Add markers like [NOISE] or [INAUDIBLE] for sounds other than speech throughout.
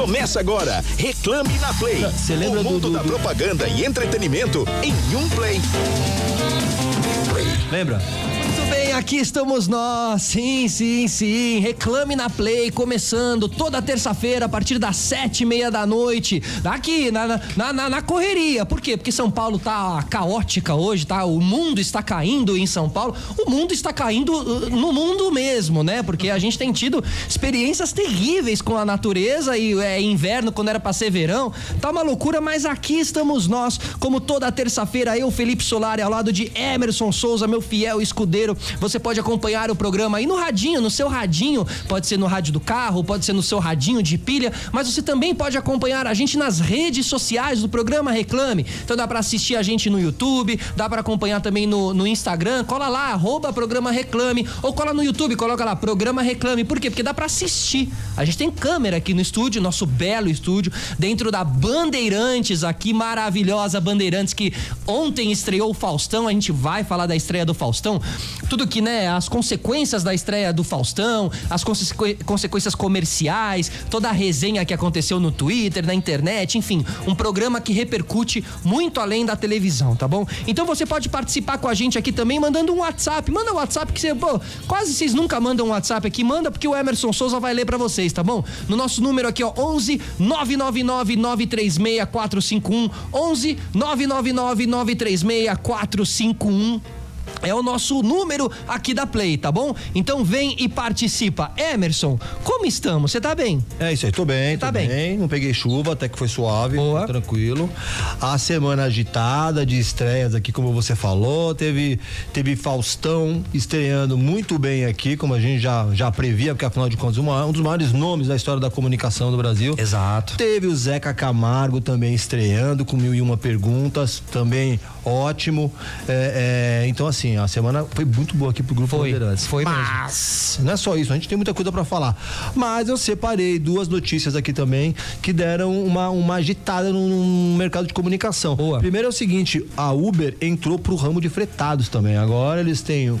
Começa agora. Reclame na Play. Você lembra o mundo do- do- da propaganda e entretenimento em um play. Lembra? Aqui estamos nós. Sim, sim, sim. Reclame na Play, começando toda terça-feira, a partir das sete e meia da noite. Aqui, na, na, na, na correria. Por quê? Porque São Paulo tá caótica hoje, tá? O mundo está caindo em São Paulo. O mundo está caindo uh, no mundo mesmo, né? Porque a gente tem tido experiências terríveis com a natureza e é inverno quando era pra ser verão. Tá uma loucura, mas aqui estamos nós, como toda terça-feira, eu, Felipe Solari, ao lado de Emerson Souza, meu fiel escudeiro. Você pode acompanhar o programa aí no radinho, no seu radinho, pode ser no rádio do carro, pode ser no seu radinho de pilha, mas você também pode acompanhar a gente nas redes sociais do programa Reclame. Então dá pra assistir a gente no YouTube, dá pra acompanhar também no, no Instagram, cola lá, arroba programa Reclame, ou cola no YouTube, coloca lá, programa Reclame. Por quê? Porque dá pra assistir. A gente tem câmera aqui no estúdio, nosso belo estúdio, dentro da Bandeirantes aqui, maravilhosa Bandeirantes, que ontem estreou o Faustão, a gente vai falar da estreia do Faustão. Tudo que, né, as consequências da estreia do Faustão, as consequ- consequências comerciais, toda a resenha que aconteceu no Twitter, na internet, enfim, um programa que repercute muito além da televisão, tá bom? Então você pode participar com a gente aqui também mandando um WhatsApp. Manda um WhatsApp que você, pô, quase vocês nunca mandam um WhatsApp aqui, manda porque o Emerson Souza vai ler pra vocês, tá bom? No nosso número aqui, ó, 11 999 936 451 11 999 936 451 é o nosso número aqui da Play, tá bom? Então vem e participa. Emerson, como estamos? Você tá bem? É isso aí, tô bem, Tá tô bem. bem. Não peguei chuva, até que foi suave, Boa. tranquilo. A semana agitada de estreias aqui, como você falou, teve teve Faustão estreando muito bem aqui, como a gente já já previa, porque afinal de contas uma- um dos maiores nomes da história da comunicação do Brasil. Exato. Teve o Zeca Camargo também estreando com mil e uma perguntas, também ótimo. É, é, então, assim, a semana foi muito boa aqui pro Grupo Foi, Bandeirantes. foi mesmo. Mas, não é só isso, a gente tem muita coisa pra falar. Mas eu separei duas notícias aqui também que deram uma, uma agitada no, no mercado de comunicação. Boa. Primeiro é o seguinte: a Uber entrou pro ramo de fretados também. Agora eles têm.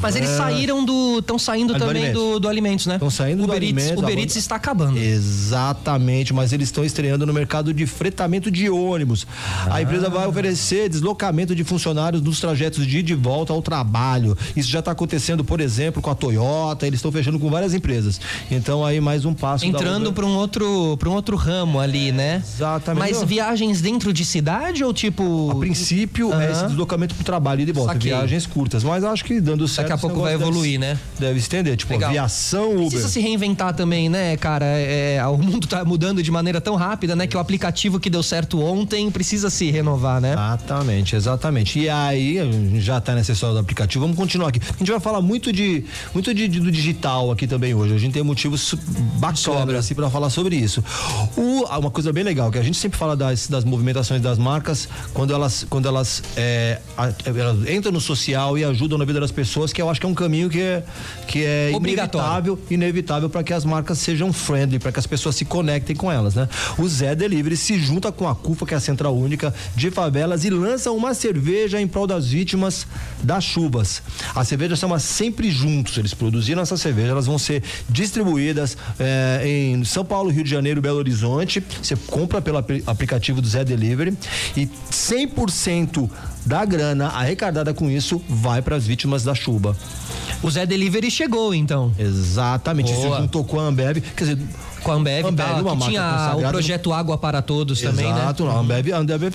Mas eles saíram do. Estão saindo Ah, do também alimentos. do, do alimentos, né? Tão saindo do Uber Eats, alimentos, Uber Eats está acabando. Exatamente, mas eles estão estreando no mercado de fretamento de ônibus. A empresa vai oferecer deslocamento de funcionários nos trajetos de ida e volta ao trabalho. Isso já está acontecendo, por exemplo, com a Toyota, eles estão fechando com várias empresas. Então aí mais um passo Entrando para um outro para um outro ramo ali, né? Exatamente. Mas viagens dentro de cidade ou tipo A princípio é esse deslocamento pro trabalho e de volta, Saquei. viagens curtas, mas acho que dando certo. Daqui a pouco vai deve evoluir, se- né? Deve estender, tipo Legal. aviação Uber. Precisa se reinventar também, né, cara? É, o mundo tá mudando de maneira tão rápida, né? Que o aplicativo que deu certo ontem precisa se renovar, né? Exatamente, exatamente. E aí, já tá nessa história do aplicativo, vamos continuar aqui. A gente vai falar muito de muito de, de- do digital aqui também hoje. A gente tem motivos bacanas assim para falar sobre isso. O, ah, uma coisa bem legal que a gente sempre fala das, das movimentações das marcas quando elas quando elas, é, elas entram no social e ajudam na vida das pessoas, que eu acho que é um caminho que é que é Obrigatório. inevitável inevitável para que as marcas sejam friendly, para que as pessoas se conectem com elas, né? O Zé Delivery se junta com a CUFA, que é a Central Única de Favelas, e lança uma cerveja em prol das vítimas das chuvas. As cervejas são sempre juntos, eles produziram essa cerveja, elas vão ser distribuídas eh, em São Paulo, Rio de Janeiro, Belo Horizonte. Você compra pelo apli- aplicativo do Zé Delivery e 100% da grana arrecadada com isso vai para as vítimas da chuva. O Zé Delivery chegou, então. Exatamente, Boa. juntou com a Ambev, quer dizer, Com a Ambev, Ambev, tá, uma que tinha o projeto Água para Todos também, né? Exato, a Ambev, a Ambev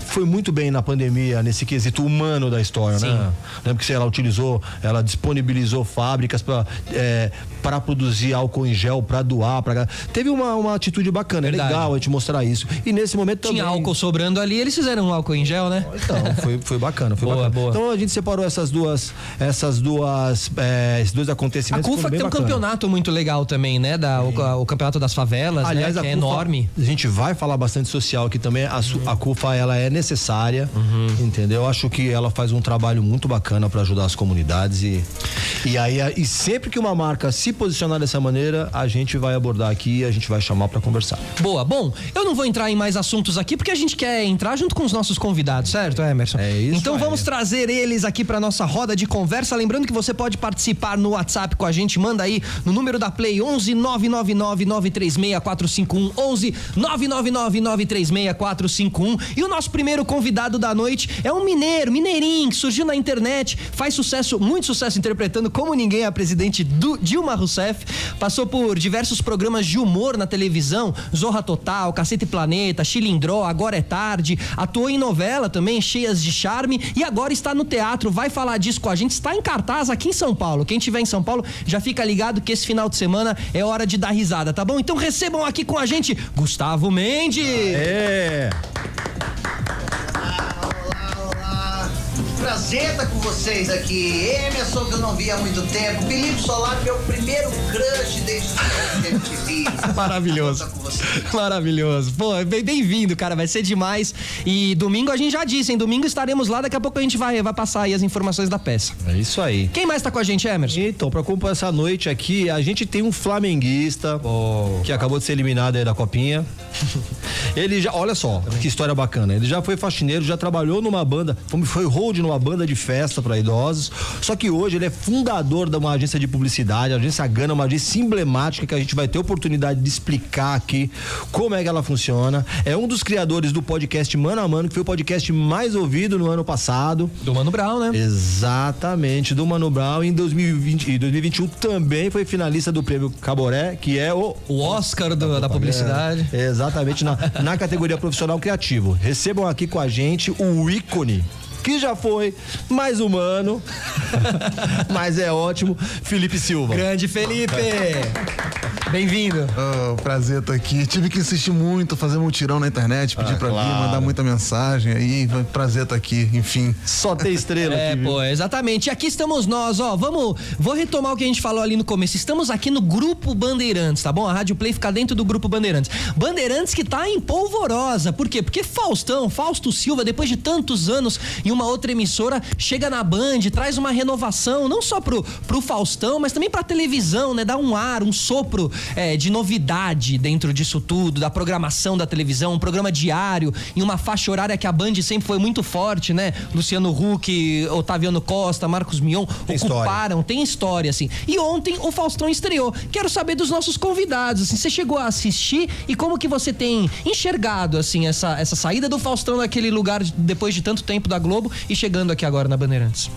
foi muito bem na pandemia, nesse quesito humano da história, Sim. né? Lembra que ela utilizou, ela disponibilizou fábricas para para produzir álcool em gel, para doar, para teve uma, uma atitude bacana, é Verdade. legal a gente mostrar isso. E nesse momento também Tinha álcool sobrando ali, eles fizeram um álcool em gel, né? Então, foi, foi bacana, foi Boa, bacana. boa. Então a gente separou essas duas, essas duas, é, esses dois A acontecimentos. CUFA foram que tem um bacana. campeonato muito legal também, né? Da, o, o campeonato das favelas, Aliás, né? Que é CUFA, enorme. A gente vai falar bastante social aqui também. A, su- a CUFA ela é necessária, entendeu? Eu acho que ela faz um trabalho muito bacana para ajudar as comunidades e e aí e sempre que uma marca se posicionar dessa maneira, a gente vai abordar aqui, e a gente vai chamar para conversar. Boa, bom, eu não vou entrar em mais assuntos aqui porque a gente quer entrar junto com os nossos convidados, certo, Emerson? É isso Então aí. vamos trazer eles aqui pra nossa roda de conversa. Lembrando que você pode participar no WhatsApp com a gente, manda aí no número da Play 11 999 999364451 11 999936451 e o nosso primeiro convidado da noite é um mineiro, mineirinho, que surgiu na internet, faz sucesso, muito sucesso interpretando como ninguém a presidente do Dilma Rousseff, passou por diversos programas de humor na televisão, Zorra Total, Cacete Planeta, Chilindró, Agora é Tarde, atuou em novela também, cheias de charme. E agora está no teatro, vai falar disso com a gente, está em cartaz aqui em São Paulo. Quem tiver em São Paulo já fica ligado que esse final de semana é hora de dar risada, tá bom? Então recebam aqui com a gente Gustavo Mendes. É. prazer estar com vocês aqui. Emerson, que eu não vi há muito tempo. Felipe Solar, meu primeiro crush desde que eu TV. [LAUGHS] Maravilhoso. Maravilhoso. Pô, bem- bem-vindo, cara. Vai ser demais. E domingo a gente já disse, hein? Domingo estaremos lá. Daqui a pouco a gente vai, vai passar aí as informações da peça. É isso aí. Quem mais tá com a gente, Emerson? Então, pra acompanhar essa noite aqui, a gente tem um flamenguista que acabou de ser eliminado aí da copinha. [LAUGHS] Ele já, olha só, que história bacana. Ele já foi faxineiro, já trabalhou numa banda, foi- foi hold numa banda de festa pra idosos. Só que hoje ele é fundador de uma agência de publicidade, a agência Gana, uma agência emblemática que a gente vai ter oportunidade de explicar aqui como é que ela funciona. É um dos criadores do podcast Mano a Mano, que foi o podcast mais ouvido no ano passado. Do Mano Brown, né? Exatamente, do Mano Brown em 2020 e 2021 também foi finalista do prêmio Caboré, que é o O Oscar do- da publicidade. é, exatamente na, na categoria profissional criativo. Recebam aqui com a gente o ícone que já foi mais humano, [LAUGHS] mas é ótimo, Felipe Silva. Grande Felipe! Bem-vindo. Oh, prazer estar aqui. Tive que insistir muito, fazer mutirão na internet, pedir Ah, pra vir, claro. mandar muita mensagem aí. Prazer estar aqui, enfim. Só tem estrela É, aqui, viu? pô, exatamente. E aqui estamos nós, ó. Vamos, vou retomar o que a gente falou ali no começo. Estamos aqui no Grupo Bandeirantes, tá bom? A Rádio Play fica dentro do Grupo Bandeirantes. Bandeirantes que tá em polvorosa. Por quê? Porque Faustão, Fausto Silva, depois de tantos anos em uma outra emissora, chega na Band, traz uma renovação, não só pro, pro Faustão, mas também pra televisão, né? Dá um ar, um sopro é, de novidade dentro disso tudo, da programação da televisão, um programa diário, em uma faixa horária que a Band sempre foi muito forte, né? Luciano Huck, Otaviano Costa, Marcos Mion Tem história. ocuparam, tem história, assim. E ontem o Faustão estreou. Quero saber dos nossos convidados, assim, você chegou a assistir e como que você tem enxergado, assim, essa, essa saída do Faustão daquele lugar de- depois de tanto tempo da Globo e chegando aqui agora na Bandeirantes?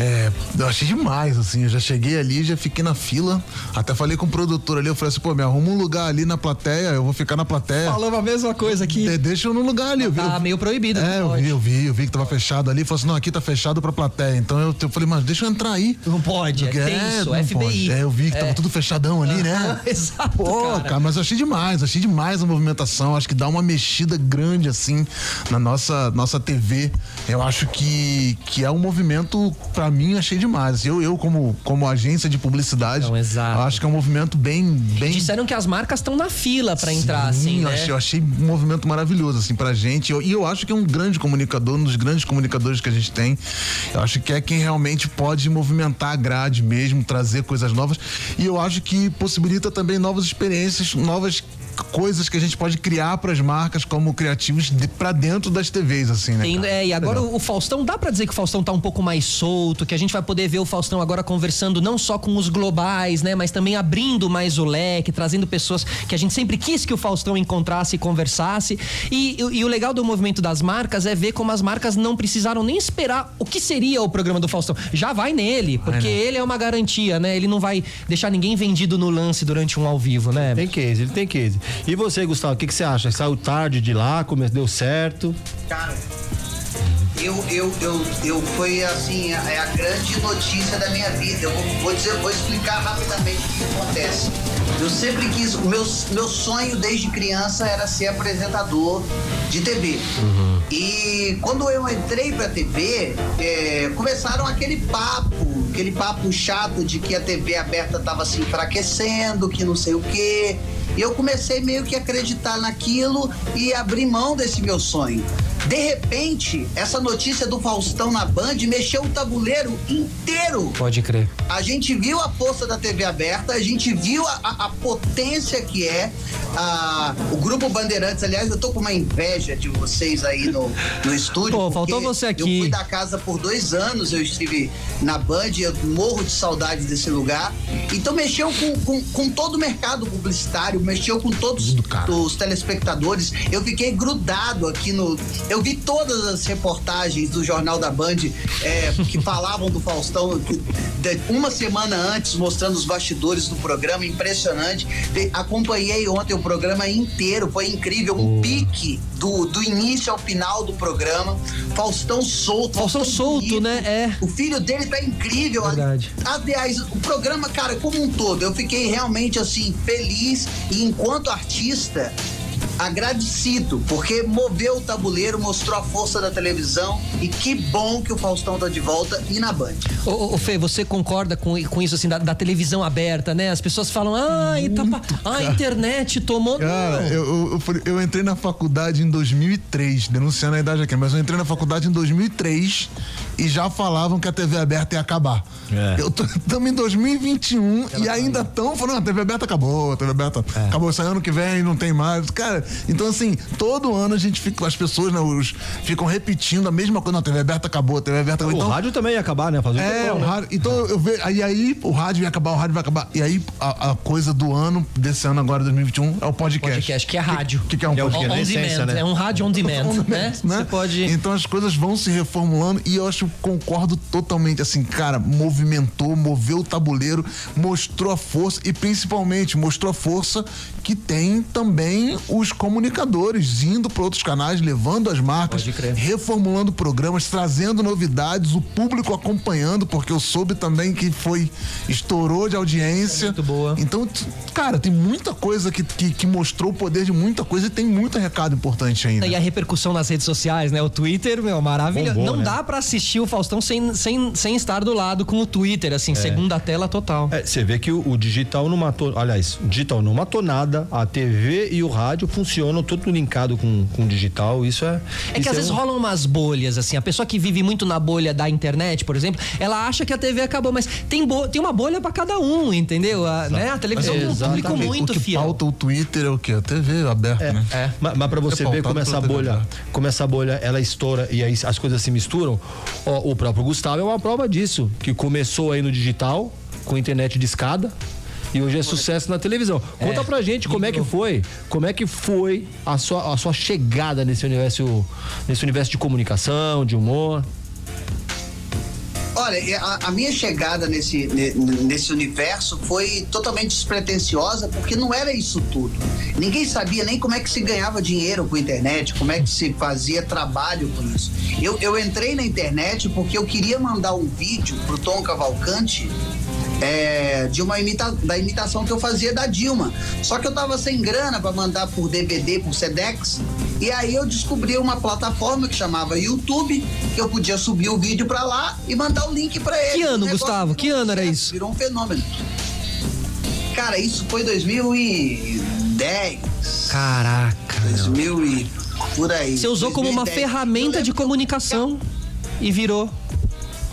É, eu achei demais, assim. Eu já cheguei ali, já fiquei na fila. Até falei com o produtor ali, eu falei assim, pô, me arruma um lugar ali na plateia, eu vou ficar na plateia. Falando a mesma coisa aqui. De- deixa eu no lugar ali. eu vi- Tá eu- meio proibido, É, não eu vi, eu vi, eu vi que tava fechado ali. Falou assim, não, aqui tá fechado pra plateia. Então eu, eu falei, mas deixa eu entrar aí. Não pode, é Porque- tenso, FBI. pode. É, eu vi que É. tava tudo fechadão ali, né? [LAUGHS] Exato, Pô, cara. cara. mas eu achei demais, achei demais a movimentação. Acho que dá uma mexida grande, assim, na nossa, nossa TV. Eu acho que, que é um movimento, pra mim, achei demais. Eu, eu como, como agência de publicidade, eu acho que é um movimento bem. bem Disseram que as marcas estão na fila pra entrar, Sim, assim, eu né? achei, eu achei um movimento maravilhoso, assim, pra gente. Eu- E eu, acho que é um grande comunicador, um dos grandes comunicadores que a gente tem. Eu acho que é quem realmente pode movimentar a grade mesmo, trazer coisas novas. E eu acho que possibilita também novas experiências, novas coisas que a gente pode criar para as marcas como criativos de, para dentro das TVs, assim, né? Tem- é, e agora o, o Faustão, dá pra dizer que o Faustão tá um pouco mais solto, que a gente vai poder ver o Faustão agora conversando não só com os globais, né, mas também abrindo mais o leque, trazendo pessoas que a gente sempre quis que o Faustão encontrasse e conversasse. E, e- e o legal do movimento das marcas é ver como as marcas não precisaram nem esperar o que seria o programa do Faustão. Já vai nele, porque ele é uma garantia, né? Ele não vai deixar ninguém vendido no lance durante um ao vivo, né? Tem case, ele tem case. E você, Gustavo, o que, que você acha? Saiu tarde de lá, come- deu certo? Cara, eu, eu, eu, eu foi assim, a, é a grande notícia da minha vida. Eu vou, vou dizer, vou explicar rapidamente o que acontece. Eu sempre quis, o meu, meu sonho desde criança era ser apresentador de TV. E quando eu entrei pra TV, é, começaram aquele papo, aquele papo chato de que a TV aberta tava se enfraquecendo, que não sei o quê. E eu comecei meio que a acreditar naquilo e abrir mão desse meu sonho. De repente, essa notícia do Faustão na Band mexeu o tabuleiro inteiro. Pode crer. A gente viu a força da TV aberta, a gente viu a, a- a potência que é a- o Grupo Bandeirantes. Aliás, eu tô com uma inveja de vocês aí no, no estúdio. Pô, faltou você aqui. Eu fui da casa por dois anos, eu estive na Band, eu morro de saudade desse lugar. Então mexeu com, com, com todo o mercado publicitário, mexeu com todos os telespectadores. Eu fiquei grudado aqui no. Eu vi todas as reportagens do Jornal da Band é, que [LAUGHS] falavam do Faustão uma semana antes, mostrando os bastidores do programa, impressionante. Acompanhei ontem o programa inteiro, foi incrível. Um pique do, do início ao final do programa. Faustão solto. Faustão solto, bonito. né? É. O filho dele tá incrível. Verdade. Aliás, o programa, cara, como um todo, eu fiquei realmente assim, feliz e enquanto artista. Agradecido, porque moveu o tabuleiro, mostrou a força da televisão e que bom que o Faustão tá de volta e na Band. Ô, ô, Fê, você concorda com, com isso, assim, da, da televisão aberta, né? As pessoas falam, ah, tá, a internet tomou. Cara, Não. eu, eu, eu entrei na faculdade em 2003, denunciando a idade aqui, mas eu entrei na faculdade em 2003 e já falavam que a TV aberta ia acabar. É. Estamos em 2021 e ainda estão falando, a TV aberta acabou, a TV aberta acabou esse ano que vem, não tem mais. Cara, então assim, todo ano a gente fica, as pessoas, né, os, ficam repetindo a mesma coisa, não, a TV aberta acabou, a TV aberta acabou. O Então, rádio também ia acabar, né? Fazer é, tempão, o né? rádio. Então eu vejo. Aí, aí o rádio vai acabar, o rádio vai acabar. E aí a, a coisa do ano, desse ano agora, 2021, é o podcast. Podcast, que é rádio. O que, que é um É o podcast? quê? On na demand, essência, né? é um rádio [LAUGHS] on demand, né? né? Você pode. Então as coisas vão se reformulando e eu acho concordo totalmente assim, cara, movimentou, moveu o tabuleiro, mostrou a força e principalmente mostrou a força que tem também os comunicadores indo para outros canais, levando as marcas, reformulando programas, trazendo novidades, o público acompanhando, porque eu soube também que foi estourou de audiência. Muito boa. Então, cara, tem muita coisa que, que, que mostrou o poder de muita coisa e tem muito recado importante ainda. E a repercussão nas redes sociais, né? O Twitter, meu, maravilhoso. Bombou, Não né? dá pra assistir o Faustão sem, sem, sem estar do lado com o Twitter, assim, segunda tela total. É, você vê que o, o digital não matou, aliás, o digital não matou nada, a TV e o rádio funcionam tudo linkado com, com o digital, isso é... É que isso às vezes um- rolam umas bolhas, assim. A pessoa que vive muito na bolha da internet, por exemplo, ela acha que a TV acabou, mas tem, bo- tem uma bolha pra cada um, entendeu? A, né? a televisão tem um público muito o que fiel. pauta o Twitter é o quê? A TV aberta, né? É. Mas, mas pra você É ver como essa TV bolha, como essa bolha ela estoura e aí as coisas se misturam, ó, o próprio Gustavo é uma prova disso, que começou aí no digital, com internet de escada. E hoje é sucesso na televisão. Conta É, pra gente como é que foi, como é que foi a sua, a sua chegada nesse universo, nesse universo de comunicação, de humor. Olha, a, a minha chegada nesse, ne- nesse universo foi totalmente despretensiosa, porque não era isso tudo. Ninguém sabia nem como é que se ganhava dinheiro com a internet, como é que se fazia trabalho com isso. Eu, eu entrei na internet porque eu queria mandar um vídeo pro Tom Cavalcante é, de uma imita da imitação que eu fazia da Dilma. Só que eu tava sem grana para mandar por DVD, por Sedex. E aí eu descobri uma plataforma que chamava YouTube, que eu podia subir o vídeo para lá e mandar o link para ele. Que ano, negócio Gustavo? Que ano era sucesso, isso? Virou um fenômeno. Cara, isso foi 2010, Caraca. 2000 e por aí. Você usou como uma 2010. ferramenta de eu- comunicação e virou.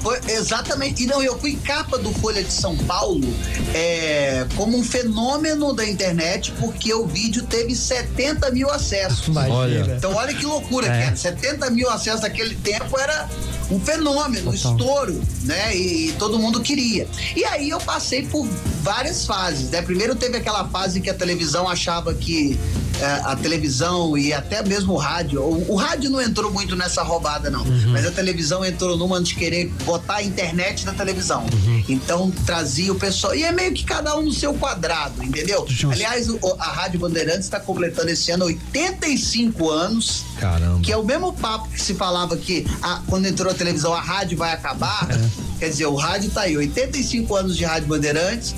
Foi exatamente. E não, eu fui capa do Folha de São Paulo é, como um fenômeno da internet, porque o vídeo teve 70 mil acessos. Olha. Então, olha que loucura É. que era. 70 mil acessos naquele tempo era um fenômeno, um estouro, né? E, todo mundo queria. E aí eu passei por várias fases, né? Primeiro teve aquela fase que a televisão achava que a televisão e até mesmo o rádio, o, o rádio não entrou muito nessa roubada, não, mas a televisão entrou numa de querer botar a internet na televisão. Então trazia o pessoal. E é meio que cada um no seu quadrado, entendeu? Justo. Aliás, o- a Rádio Bandeirantes está completando esse ano 85 anos. Caramba. Que é o mesmo papo que se falava que a- quando entrou a televisão a rádio vai acabar. Quer dizer, o rádio tá aí, 85 anos de Rádio Bandeirantes.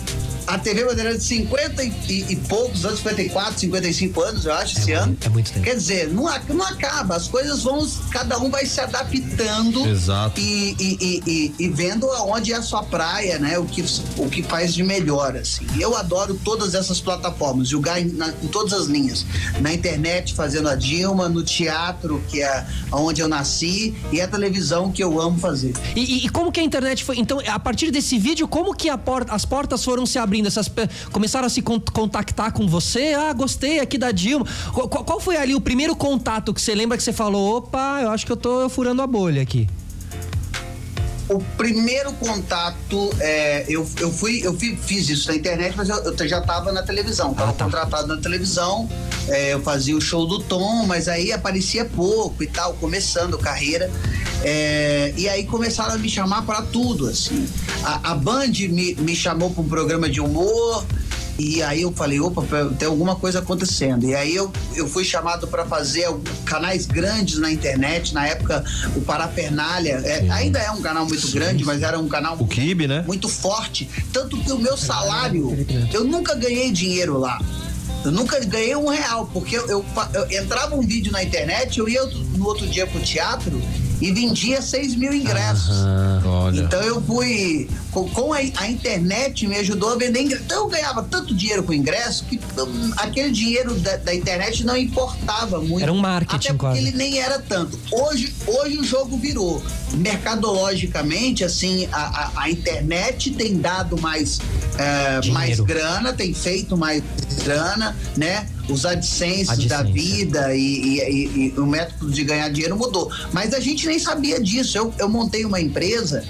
A TV Bandeirante 50 e, e, e poucos anos, 54, 55 anos, eu acho, esse muito- ano. é muito tempo. Quer dizer, não, não acaba, as coisas vão, cada um vai se adaptando Exato. E, e, e, e- e vendo aonde é a sua praia, né? O que, o que faz de melhor, assim. Eu adoro todas essas plataformas, jogar em, na- em todas as linhas. Na internet, fazendo a Dilma, no teatro, que é onde eu nasci, e a televisão, que eu amo fazer. E, e- e como que a internet foi? Então, a partir desse vídeo, como que a porta- as portas foram se abrindo? Essas pe- começaram a se con- contactar com você? Ah, gostei aqui da Dilma. Qual, qual- foi ali o primeiro contato que você lembra que você falou? Opa, eu acho que eu tô furando a bolha aqui. O primeiro contato, é, eu, eu fui, eu fi- fiz isso na internet, mas eu, eu já estava na televisão, estava Ah, tá. contratado na televisão, é, eu fazia o show do Tom, mas aí aparecia pouco e tal, começando carreira. É, e aí começaram a me chamar para tudo, assim. A, a Band me, me chamou para um programa de humor. E aí eu falei, opa, tem alguma coisa acontecendo. E aí eu, eu fui chamado para fazer canais grandes na internet. Na época, o Parafernália é, ainda é um canal muito grande, mas era um canal O Kibe, né? muito forte. Tanto que o meu salário, eu nunca ganhei dinheiro lá. Eu nunca ganhei um real, porque eu, eu eu entrava um vídeo na internet, eu ia no outro dia pro teatro e vendia 6 mil ingressos. Olha. Então eu fui. Com, a, a internet me ajudou a vender ingresso. Então eu ganhava tanto dinheiro com ingresso que hum, aquele dinheiro da, da internet não importava muito. Era um marketing Até porque quase. ele nem era tanto. Hoje, hoje o jogo virou. Mercadologicamente, assim, a, a, a internet tem dado mais, é, mais grana, tem feito mais grana, né? Os AdSense, AdSense, da vida e, e- e- e o método de ganhar dinheiro mudou. Mas a gente nem sabia disso. Eu, eu montei uma empresa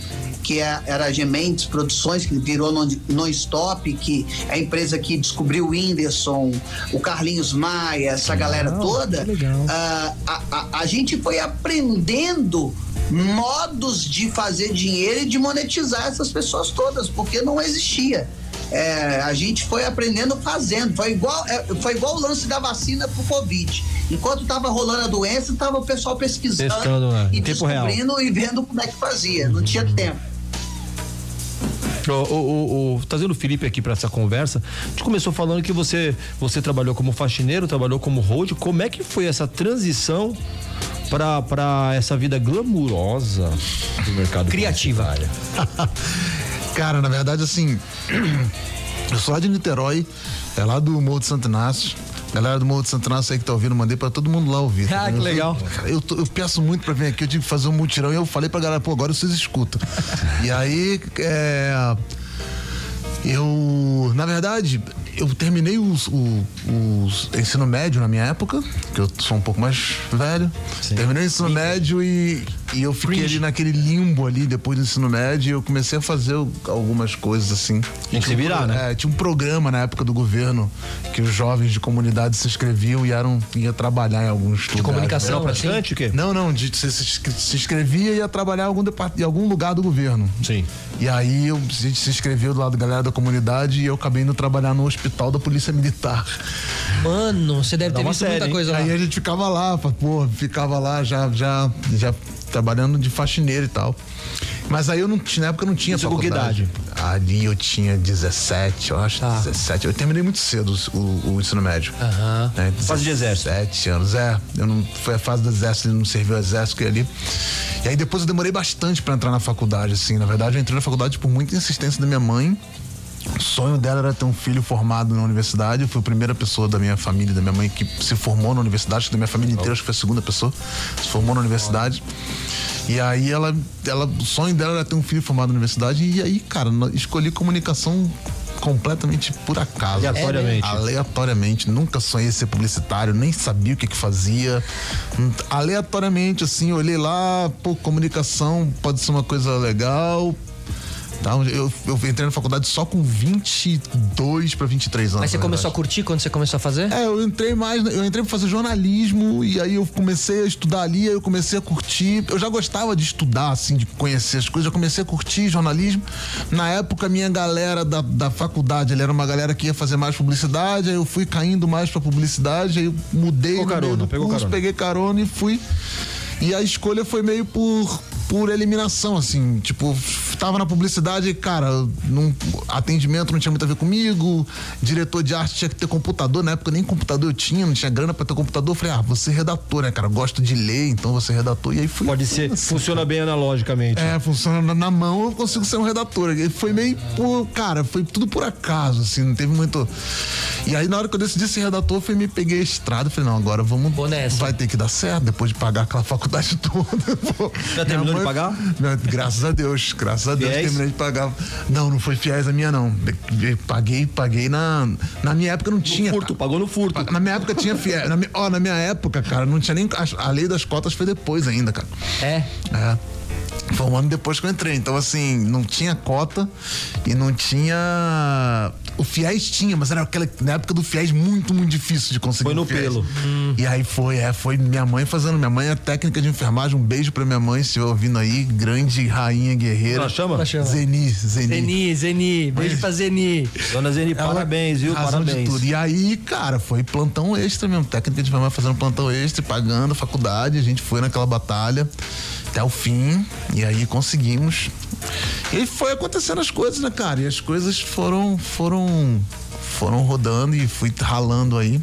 que é- era a Gementes Produções, que virou Non- Non-Stop, que é a empresa que descobriu o Whindersson, o Carlinhos Maia, essa galera toda. legal. Ah, a, a- a gente foi aprendendo modos de fazer dinheiro e de monetizar essas pessoas todas, porque não existia. É, a gente foi aprendendo fazendo. Foi igual, é, foi igual o lance da vacina pro Covid. Enquanto tava rolando a doença, tava o pessoal pesquisando Testando, né? e Em tempo real. descobrindo e vendo como é que fazia. Não tinha tempo. O, o, o- o- trazendo o Felipe aqui para essa conversa, a gente começou falando que você, você trabalhou como faxineiro, trabalhou como road. Como é que foi essa transição para essa vida glamurosa do mercado Criativa. [LAUGHS] Cara, na verdade, assim, [CLEARS THROAT] eu sou lá de Niterói, é lá do Morro de Santo Inácio. Galera do Morro de Santo Inácio aí que tá ouvindo, mandei pra todo mundo lá ouvir. Ah, tá que vendo? legal. Eu, eu peço muito pra vir aqui, eu tive que fazer um mutirão e eu falei pra galera, pô, agora vocês escutam. [LAUGHS] e aí, é. Eu, na verdade, eu terminei os, o os ensino médio na minha época, que eu sou um pouco mais velho. Terminei o ensino médio e, e eu fiquei ali naquele limbo ali depois do ensino médio e eu comecei a fazer algumas coisas assim. Tem que se um virar, pro- né? é, tinha um programa na época do governo que os jovens de comunidade se inscreviam e eram, ia trabalhar em alguns lugares. comunicação, Não, assim? praticante o quê? Não, não, de, você se, se inscrevia e ia trabalhar em algum, em algum lugar do governo. Sim. E aí eu, a gente se inscreveu do lado da galera da comunidade e eu acabei indo trabalhar no hospital da Polícia Militar. Mano, você deve Dá ter visto série, muita hein? coisa lá. Aí a gente ficava lá, pô, ficava lá já, já, já trabalhando de faxineiro e tal. Mas aí eu não tinha, na época eu não tinha Isso faculdade. idade? Ali eu tinha 17, eu acho, Tá. 17. Eu terminei muito cedo o, o ensino médio. Aham. Né? Fase de exército. 17 anos, é. Eu não, foi a fase do exército, ele não serviu o exército que ali. E aí depois eu demorei bastante pra entrar na faculdade, assim. Na verdade, eu entrei na faculdade por muita insistência da minha mãe. O sonho dela era ter um filho formado na universidade. Eu fui a primeira pessoa da minha família, da minha mãe, que se formou na universidade. Acho que da minha família inteira, acho que foi a segunda pessoa. Se formou na universidade. E aí ela, ela, o sonho dela era ter um filho formado na universidade. E aí, cara, escolhi comunicação completamente por acaso. Aleatoriamente. Aleatoriamente. Nunca sonhei ser publicitário, nem sabia o que que fazia. Aleatoriamente, assim, olhei lá, pô, comunicação pode ser uma coisa legal. Tá, eu, eu entrei na faculdade só com 22 para 23 anos. Mas você começou a curtir quando você começou a fazer? É, eu entrei mais, eu entrei pra fazer jornalismo e aí eu comecei a estudar ali, aí eu comecei a curtir. Eu já gostava de estudar, assim, de conhecer as coisas, eu comecei a curtir jornalismo. Na época, a minha galera da, da faculdade, ele era uma galera que ia fazer mais publicidade, aí eu fui caindo mais pra publicidade, aí eu mudei Pegou carona, pegou curso, carona. peguei carona e fui. E a escolha foi meio por, por eliminação, assim. Tipo, tava na publicidade, cara, num, atendimento não tinha muito a ver comigo, diretor de arte tinha que ter computador, na época nem computador eu tinha, não tinha grana pra ter computador. Eu falei, ah, você é redator, né, cara? Gosto de ler, então você é redator. E aí fui. Pode ser, funciona bem analogicamente. É, funciona na, na mão, eu consigo ser um redator. E foi meio, por, cara, foi tudo por acaso, assim, não teve muito. E aí, na hora que eu decidi ser redator, foi me peguei a estrada, falei, não, agora vamos. Vou nessa. Vai ter que dar certo, depois de pagar aquela faculdade [LAUGHS] toda. pô. Já terminou de pagar? Não, graças a Deus, graças a Deus Fiéis? terminei de pagar. Não, não foi fiéis a minha, não. Paguei, paguei na. Na minha época não tinha. Furto, cara. pagou no furto. Na minha época tinha fiéis. Na, ó, na minha época, cara, não tinha nem. A, a lei das cotas foi depois ainda, cara. É. É. Foi um ano depois que eu entrei. Então, assim, não tinha cota e não tinha. O Fiéis tinha, mas era aquela. Na época do Fiéis, muito, muito difícil de conseguir. Foi no pelo. E aí foi, é, foi minha mãe fazendo. Minha mãe é técnica de enfermagem. Um beijo pra minha mãe, se ouvindo aí. Grande rainha guerreira. Ela chama? chama? Zeni, Zeni. Zeni, Zeni, beijo pra Zeni. Dona Zeni, Ela- parabéns, viu? razão de Parabéns. tudo. E aí, cara, foi plantão extra mesmo. Técnica de enfermagem fazendo plantão extra, pagando faculdade. A gente foi naquela batalha até o fim. E aí conseguimos. E foi acontecendo as coisas, né, cara? E as coisas foram, foram, foram rodando e fui ralando aí.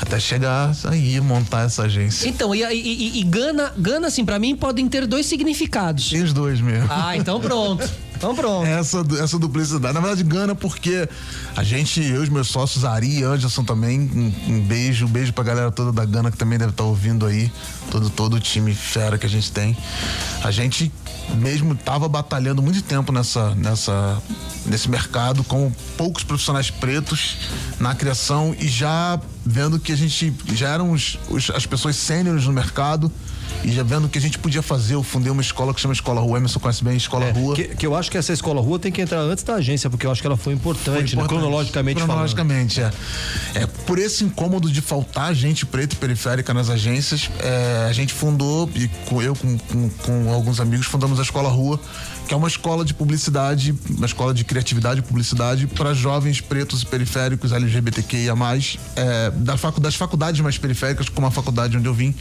Até chegar aí, montar essa agência. Então, e, e, e- e Gana, Gana, assim, pra mim podem ter dois significados. Tem os dois mesmo. Ah, então pronto. [LAUGHS] Então pronto. Essa, essa duplicidade. Na verdade, Gana, porque a gente, eu e os meus sócios, Ari e Anderson também, um, um beijo, um beijo pra galera toda da Gana que também deve estar ouvindo aí, todo, todo o time fera que a gente tem. A gente mesmo tava batalhando muito tempo nessa, nessa, nesse mercado com poucos profissionais pretos na criação e já vendo que a gente já eram os, os- as pessoas sêniores no mercado e já vendo o que a gente podia fazer. Eu fundei uma escola que chama Escola Rua, Emerson conhece bem, Escola É, Rua. que, que eu acho que essa escola rua tem que entrar antes da agência, porque eu acho que ela foi importante, né? Importante. cronologicamente, falando. Cronologicamente, é. é. Por esse incômodo de faltar gente preta e periférica nas agências, é, a gente fundou, e com, eu com, com, com alguns amigos, fundamos a Escola Rua, que é uma escola de publicidade, uma escola de criatividade e publicidade para jovens pretos e periféricos LGBTQIA+, é, da facu, das faculdades mais periféricas, como a faculdade onde eu vim,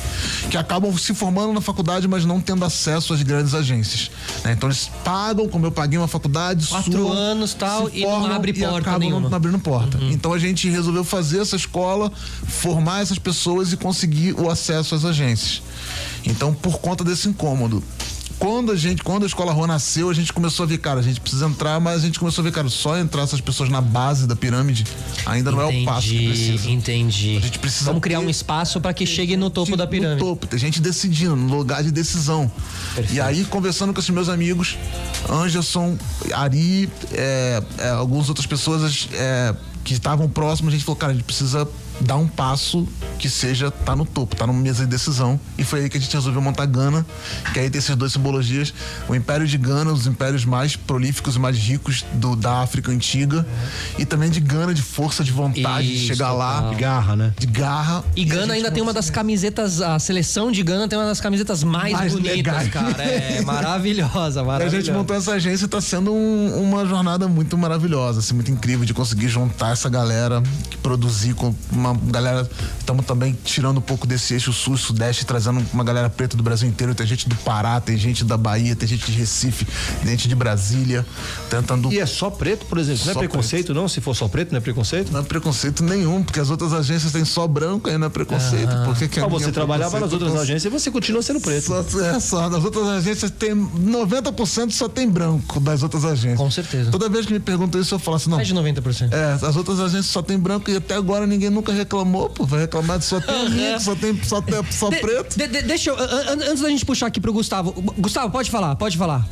que acabam se formando na faculdade, mas não tendo acesso às grandes agências. né? Então eles pagam, como eu paguei uma faculdade, Quatro suam, anos, tal, e não abre e porta acabam nenhuma. não abrindo porta. Então a gente resolveu fazer essa escola, formar essas pessoas e conseguir o acesso às agências. Então, por conta desse incômodo. Quando a gente, quando a escola rua nasceu, a gente começou a ver, cara, a gente precisa entrar, mas a gente começou a ver, cara, só entrar essas pessoas na base da pirâmide ainda não é o passo que precisa. entendi. A gente precisa Vamos criar um espaço pra que chegue no topo da pirâmide. No topo, tem gente decidindo, no lugar de decisão. Perfeito. E aí, conversando com esses meus amigos, Anderson, Ari, é, é, algumas outras pessoas é, que estavam próximos, a gente falou, cara, a gente precisa dar um passo que seja tá no topo, tá numa mesa de decisão. E foi aí que a gente resolveu montar Gana, que aí tem essas duas simbologias. O Império de Gana, os impérios mais prolíficos e mais ricos do, da África Antiga. E também de Gana, de força, de vontade de Isso, chegar lá. total. Garra, né? De garra. E a Gana ainda tem uma das camisetas, a seleção de Gana tem uma das camisetas mais, Mais bonitas, legais. cara. É [LAUGHS] maravilhosa, E a maravilhosa. gente montou essa agência e tá sendo um- uma jornada muito maravilhosa, assim, muito incrível de conseguir juntar essa galera, que produzir com uma galera. Estamos também tirando um pouco desse eixo sul sudeste, trazendo uma galera preta do Brasil inteiro. Tem gente do Pará, tem gente da Bahia, tem gente de Recife, tem gente de Brasília, tentando. E é só preto, por exemplo? Não é preconceito, não? Se for só preto, não é preconceito? Não é preconceito nenhum, porque as outras agências têm só branco, aí não é preconceito. Por que que Ah, você trabalhava nas outras agências e você continua sendo preto. Só, é, só. Nas outras agências tem 90% só tem branco das outras agências. Com certeza. Toda vez que me perguntam isso, eu falo assim, não. Mais de 90%. É, as outras agências só tem branco e até agora ninguém nunca reclamou, pô. Vai reclamar de só tem negro, só tem só, tem, só De- preto. de- de- deixa eu, an- an- antes da gente puxar aqui pro Gustavo. Gustavo, pode falar, pode falar.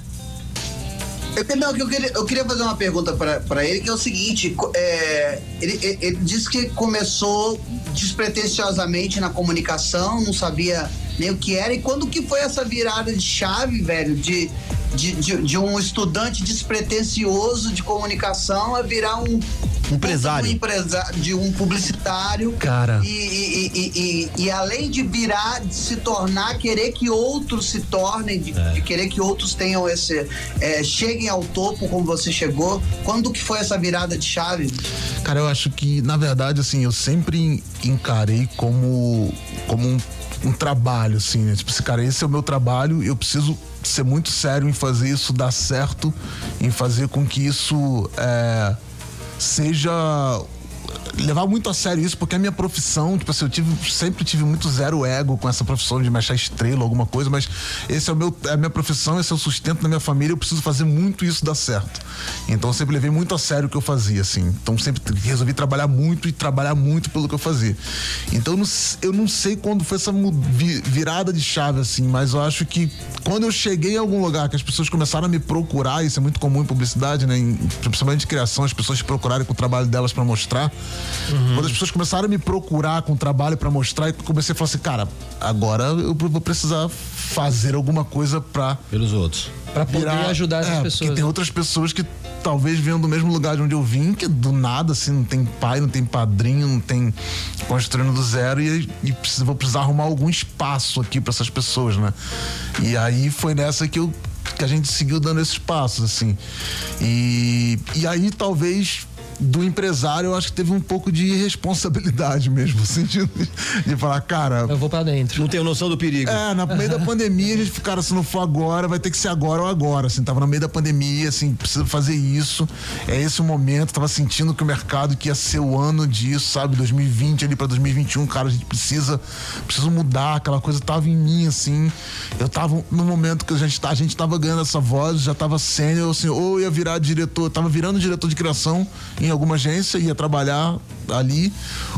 Eu, não, eu, queria, eu queria fazer uma pergunta pra pra ele, que é o seguinte: é, ele, ele, ele disse que começou despretensiosamente na comunicação, não sabia nem o que era. E quando que foi essa virada de chave, velho, de, de, de, de um estudante despretensioso de comunicação a virar um Empresário. Um empresa, de um publicitário. Cara. E, e, e, e, além de virar, de se tornar, querer que outros se tornem, de, de querer que outros tenham esse. é, cheguem ao topo como você chegou. Quando que foi essa virada de chave? Cara, eu acho que, na verdade, assim, eu sempre encarei como, como um, um trabalho, assim, né? Tipo, assim, cara, esse é o meu trabalho, eu preciso ser muito sério em fazer isso dar certo, em fazer com que isso é, seja levar muito a sério isso, porque a minha profissão, tipo assim, eu tive, sempre tive muito zero ego com essa profissão de mexer estrela, alguma coisa, mas esse é o meu, é a minha profissão, esse é o sustento da minha família, eu preciso fazer muito isso dar certo. Então eu sempre levei muito a sério o que eu fazia, assim. Então sempre resolvi trabalhar muito e trabalhar muito pelo que eu fazia. Então eu não, eu não sei quando foi essa virada de chave, assim, mas eu acho que quando eu cheguei em algum lugar que as pessoas começaram a me procurar, isso é muito comum em publicidade, né? Em, principalmente em criação, as pessoas procurarem com o trabalho delas pra mostrar. Quando as pessoas começaram a me procurar com trabalho pra mostrar, eu comecei a falar assim, cara, agora eu vou precisar fazer alguma coisa pra Pelos outros. Pra poder virar- ajudar essas é, pessoas. Porque tem outras pessoas que talvez venham do mesmo lugar de onde eu vim, que do nada, assim, não tem pai, não tem padrinho, não tem construindo do zero e, e preciso- vou precisar arrumar algum espaço aqui pra essas pessoas, né? E aí foi nessa que eu que a gente seguiu dando esses passos, assim. E, e aí talvez do empresário eu acho que teve um pouco de responsabilidade [LAUGHS] mesmo, no sentido de, falar, cara, Eu vou pra dentro. Não tenho noção do perigo. é, no meio da pandemia a gente ficaram, se não for agora, vai ter que ser agora ou agora, assim, tava no meio da pandemia, assim, precisa fazer isso, é esse o momento, tava sentindo que o mercado que ia ser o ano disso, sabe, 2020 ali pra 2021, cara, a gente precisa, precisa mudar, aquela coisa tava em mim, assim, eu tava no momento que a gente, tá- a gente tava ganhando essa voz, já tava sênior, assim, ou ia virar diretor, tava virando diretor de criação em alguma agência, ia trabalhar ali,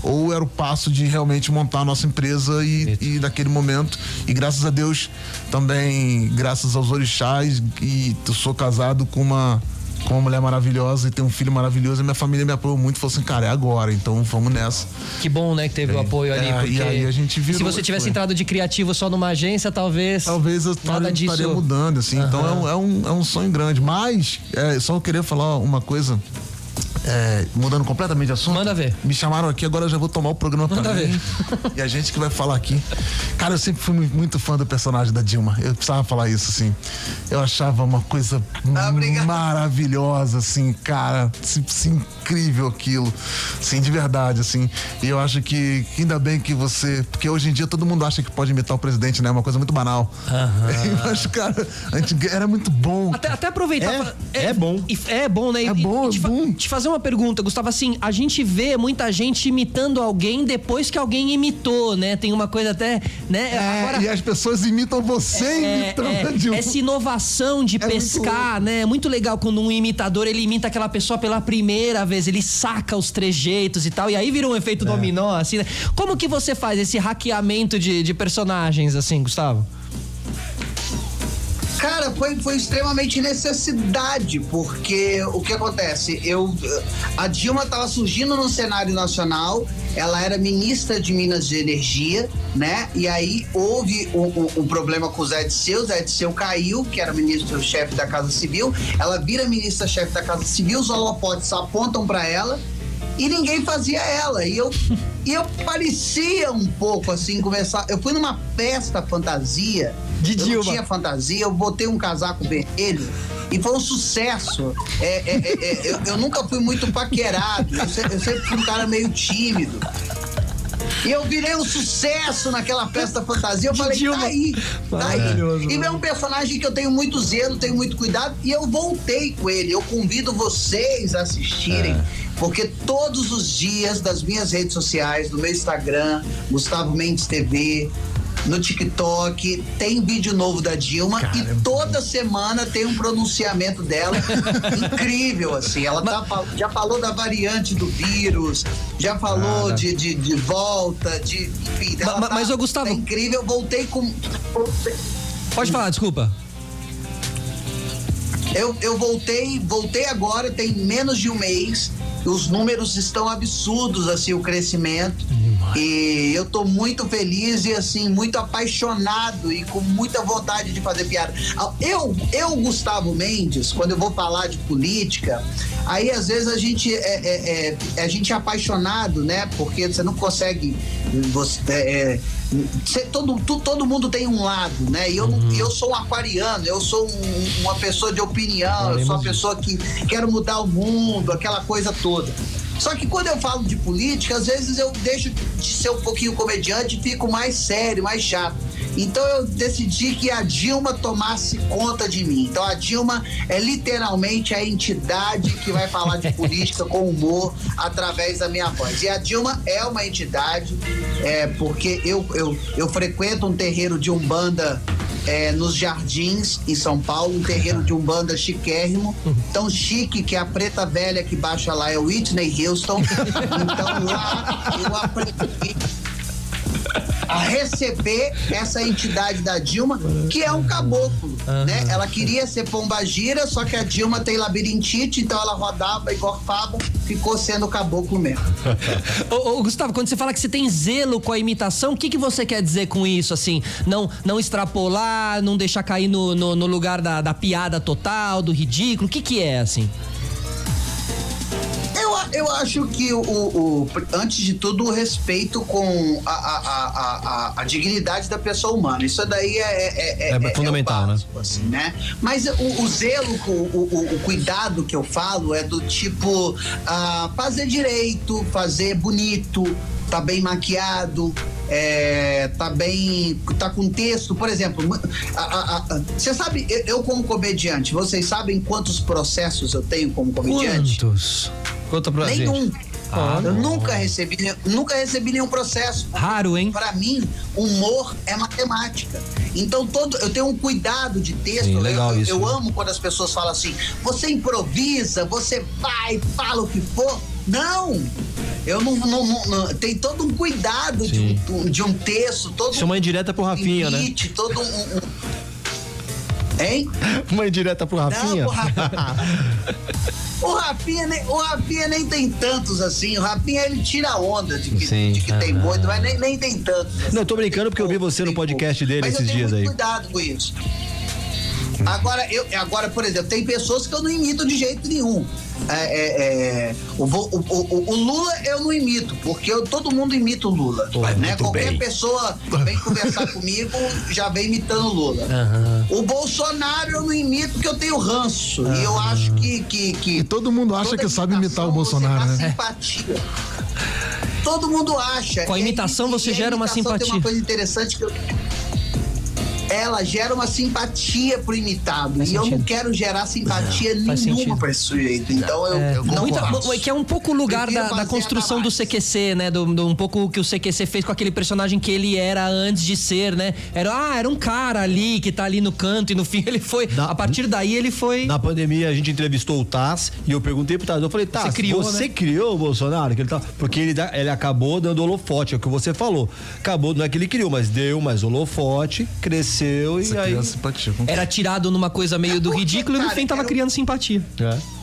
ou era o passo de realmente montar a nossa empresa e, e naquele momento. E graças a Deus, também, graças aos orixás, e sou casado com uma. Com uma mulher maravilhosa e tenho um filho maravilhoso, e minha família me apoiou muito e falou assim: cara, é agora, então vamos nessa. Que bom, né, que teve o apoio ali. É, e porque aí a gente se virou você e tivesse foi. entrado de criativo só numa agência, talvez. Talvez eu Nada estaria, disso. estaria mudando, assim. Então é um, é, um, é um sonho grande. Mas, é, só eu queria falar uma coisa. É, mudando completamente de assunto. Manda ver. Me chamaram aqui, agora eu já vou tomar o programa pra Manda mim. [LAUGHS] E a gente que vai falar aqui. Cara, eu sempre fui mu- muito fã do personagem da Dilma. Eu precisava falar isso, assim. Eu achava uma coisa Ah, maravilhosa, assim, cara. Assim, assim, incrível aquilo. Sim, de verdade, assim. E eu acho que, ainda bem que você. Porque hoje em dia todo mundo acha que pode imitar o presidente, né? É uma coisa muito banal. [LAUGHS] Eu acho, cara, era muito bom. Até, até aproveitar. É, pra- é bom. e- É bom, né? E- É bom, e te, é bom. te fazer uma pergunta, Gustavo. Assim, a gente vê muita gente imitando alguém depois que alguém imitou, né? Tem uma coisa até. né? É, Agora, e as pessoas imitam você é, imitando é, a Dilma. essa inovação de É muito pescar, né? É muito legal quando um imitador ele imita aquela pessoa pela primeira vez, ele saca os trejeitos e tal, e aí vira um efeito dominó, assim, né? Como que você faz esse hackeamento de, de personagens, assim, Gustavo? Cara, foi, foi extremamente necessidade, porque o que acontece? Eu, a Dilma estava surgindo no cenário nacional, ela era ministra de Minas de Energia, né? E aí houve um, um problema com o Zé Disseu, o Zé Disseu caiu, que era ministro-chefe da Casa Civil, ela vira ministra-chefe da Casa Civil, os holofotes apontam para ela e ninguém fazia ela. E eu, e eu parecia um pouco assim, começar. Eu fui numa festa fantasia. De eu não Dilma. tinha fantasia, eu botei um casaco vermelho. E foi um sucesso. É, é, é, é, eu, eu nunca fui muito paquerado. Eu, se- eu sempre fui um cara meio tímido. E eu virei um sucesso naquela festa fantasia. Eu falei, Dilma. tá aí, tá aí. E é um personagem que eu tenho muito zelo, tenho muito cuidado. E eu voltei com ele. Eu convido vocês a assistirem. Porque todos os dias das minhas redes sociais, do meu Instagram, Gustavo Mendes TV, no TikTok, tem vídeo novo da Dilma e toda semana tem um pronunciamento dela [LAUGHS] incrível, assim. Ela tá já falou da variante do vírus, já falou de, de, de volta, de. Enfim, Ma- ela ma- tá- mas, ô, Gustavo- tá incrível, voltei com. Pode falar, desculpa. Eu, eu voltei, voltei agora, tem menos de um mês. Os números estão absurdos, assim, o crescimento. E eu tô muito feliz e assim, muito apaixonado e com muita vontade de fazer piada. Eu, eu Gustavo Mendes, quando eu vou falar de política, aí às vezes a gente é, é, é a gente é apaixonado, né? Porque você não consegue. Você, é, é você, todo, todo mundo tem um lado, né? E eu, uhum. eu sou um aquariano, eu sou um, uma pessoa de opinião, eu sou uma pessoa que quero mudar o mundo, aquela coisa toda. Só que quando eu falo de política, às vezes eu deixo de ser um pouquinho comediante e fico mais sério, mais chato. Então eu decidi que a Dilma tomasse conta de mim. Então a Dilma é literalmente a entidade que vai falar de [LAUGHS] política com humor através da minha voz. E a Dilma é uma entidade, é, porque eu, eu, eu frequento um terreiro de Umbanda é, nos Jardins, em São Paulo, um terreiro de Umbanda chiquérrimo, tão chique que a preta velha que baixa lá é Whitney Houston. [LAUGHS] Então lá eu aprendi a receber essa entidade da Dilma, que é um caboclo, uhum. né? Ela queria ser pombagira, só que a Dilma tem labirintite, então ela rodava e gorfava, ficou sendo caboclo mesmo. [LAUGHS] ô, ô, Gustavo, quando você fala que você tem zelo com a imitação, o que, que você quer dizer com isso, assim? Não, não extrapolar, não deixar cair no, no, no lugar da, da piada total, do ridículo, o que que é, assim? Eu acho que o, o, antes de tudo, o respeito com a, a, a, a, dignidade da pessoa humana. Isso daí é, é, é, é fundamental, né? básico, né? Assim, né? Mas o, o zelo, o, o, cuidado que eu falo é do tipo uh, fazer direito, fazer bonito, tá bem maquiado, é, tá bem. tá com texto, por exemplo. Você sabe, eu, eu, como comediante, vocês sabem quantos processos eu tenho como comediante? Quantos? Conta pra Nenhum. gente. Ah, eu nunca recebi, nunca recebi nenhum processo. Raro, hein? Para mim, humor é matemática. Então todo, eu tenho um cuidado de texto. Sim, legal eu, isso, eu né? amo quando as pessoas falam assim: você improvisa, você vai, fala o que for. Não! Eu não, não, não, não tem todo um cuidado de um, de um, texto, todo Isso é uma indireta pro Rafinha, né? limite, né? Todo um, um Hein? [LAUGHS] Uma indireta pro Rafinha? Não, [LAUGHS] o Rafinha, nem, o Rafinha nem tem tantos assim. O Rafinha ele tira onda de que, Sim, de que tem muito, mas nem, nem tem tantos. Assim. Não, eu tô brincando porque eu vi você no podcast dele mas esses dias aí. Cuidado com isso. Agora, eu, agora, por exemplo, tem pessoas que eu não imito de jeito nenhum. É, é, é, o, o, o, o, Lula eu não imito, porque eu, todo mundo imita o Lula. Pô, né? Qualquer bem. pessoa vem conversar [LAUGHS] comigo, já vem imitando o Lula. Uhum. O Bolsonaro eu não imito porque eu tenho ranço. Uhum. E eu acho que. que, que e todo mundo acha que sabe imitar o Bolsonaro, né? Simpatia. Todo mundo acha. Com a imitação você gera uma simpatia. Tem uma coisa interessante que eu ela gera uma simpatia pro imitado. Faz e sentido. eu não quero gerar simpatia não, nenhuma para esse sujeito. Então eu, é, eu muita, Que é um pouco o lugar da, da, construção do CQC, né? Do, do, um pouco o que o CQC fez com aquele personagem que ele era antes de ser, né? Era, ah, era um cara ali que tá ali no canto e no fim [LAUGHS] ele foi. Na, a partir daí ele foi. Na pandemia a gente entrevistou o Taz e eu perguntei pro Taz, eu falei, Taz, você criou, você né? criou o Bolsonaro? Que ele tá, porque ele, ele acabou dando holofote, é o que você falou. Acabou, não é que ele criou, mas deu mais holofote, cresceu cresceu e aí. Simpatia. Era tirado numa coisa meio do ridículo e no fim tava criando simpatia. É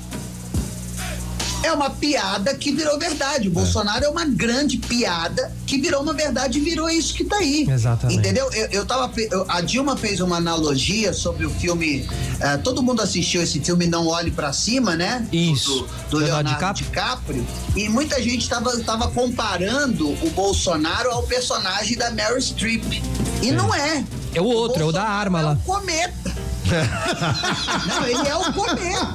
é uma piada que virou verdade. O é. Bolsonaro é uma grande piada que virou uma verdade e virou isso que tá aí. Exatamente. Entendeu? Eu, eu tava. Eu, a Dilma fez uma analogia sobre o filme. Uh, todo mundo assistiu esse filme Não Olhe para Cima, né? Isso. Do, do Leonardo, Leonardo DiCaprio. DiCaprio. E muita gente tava, tava comparando o Bolsonaro ao personagem da Meryl Streep. E é. não é. É o outro, o é o da arma é lá. O cometa. [LAUGHS] Não, ele é o cometa.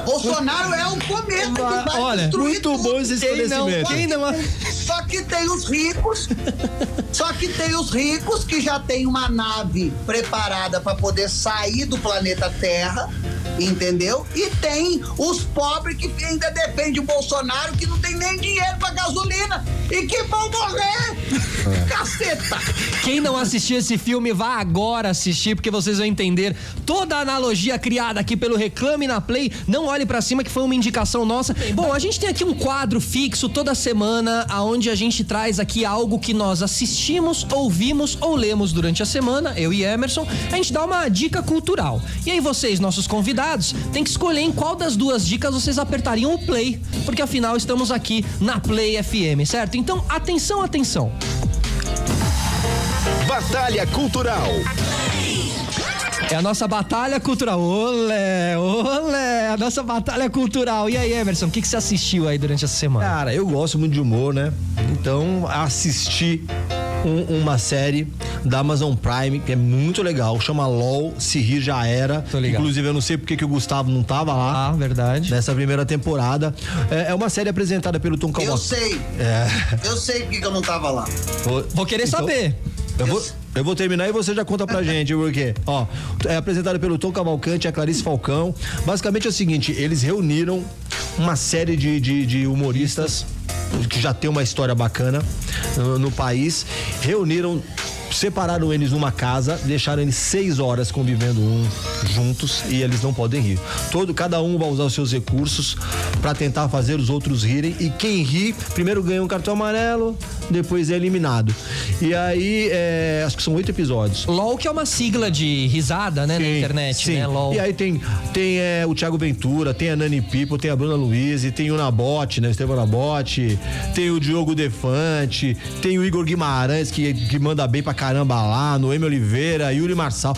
[LAUGHS] Bolsonaro é um cometa que vai Olha, destruir muito bom esse esclarecimento. Quem não, quem não... Só que tem os ricos, só que tem os ricos que já tem uma nave preparada para poder sair do planeta Terra, entendeu? E tem os pobres que ainda dependem do Bolsonaro, que não tem nem dinheiro para gasolina e que vão morrer. É. caceta. Quem não assistiu esse filme, vá agora assistir, porque vocês vão entender toda a analogia criada aqui pelo Reclame na Play. Não olhe pra cima, que foi uma indicação nossa. Bom, a gente tem aqui um quadro fixo toda semana, aonde a gente traz aqui algo que nós assistimos, ouvimos ou lemos durante a semana, eu e Emerson. A gente dá uma dica cultural. E aí vocês, nossos convidados, tem que escolher em qual das duas dicas vocês apertariam o play, porque afinal estamos aqui na Play FM, certo? Então, atenção, atenção. Batalha Cultural. É a nossa batalha cultural. Olé, olé, a nossa batalha cultural. E aí, Emerson, o que, que você assistiu aí durante essa semana? Cara, eu gosto muito de humor, né? Então, assisti um- uma série da Amazon Prime que é muito legal, chama LOL, Se Rir Já Era. Inclusive, eu não sei porque que o Gustavo não tava lá. Ah, verdade. Nessa primeira temporada. É, é uma série apresentada pelo Tom Eu Kawaki. sei. Eu sei porque que eu não tava lá. Vou- Vou querer Então, saber. Eu vou, eu vou terminar e você já conta pra gente por quê. Ó, é apresentado pelo Tom Cavalcante e a Clarice Falcão. Basicamente é o seguinte: eles reuniram uma série de, de, de humoristas que já tem uma história bacana no, no país. Reuniram. Separaram eles numa casa, deixaram eles seis horas convivendo um juntos e eles não podem rir. Todo, cada um vai usar os seus recursos pra tentar fazer os outros rirem e quem ri primeiro ganha um cartão amarelo, depois é eliminado. E aí, é, acho que são oito episódios. LOL que é uma sigla de risada, né, na Sim, internet, sim. né, LOL. E aí tem, tem é, o Thiago Ventura, tem a Nani Pipo, tem a Bruna Luiz, tem o Nabote, né? O Esteban Nabote, tem o Diogo Defante, tem o Igor Guimarães, que, que manda bem pra caramba lá, Noemi Oliveira, Yuri Marçal.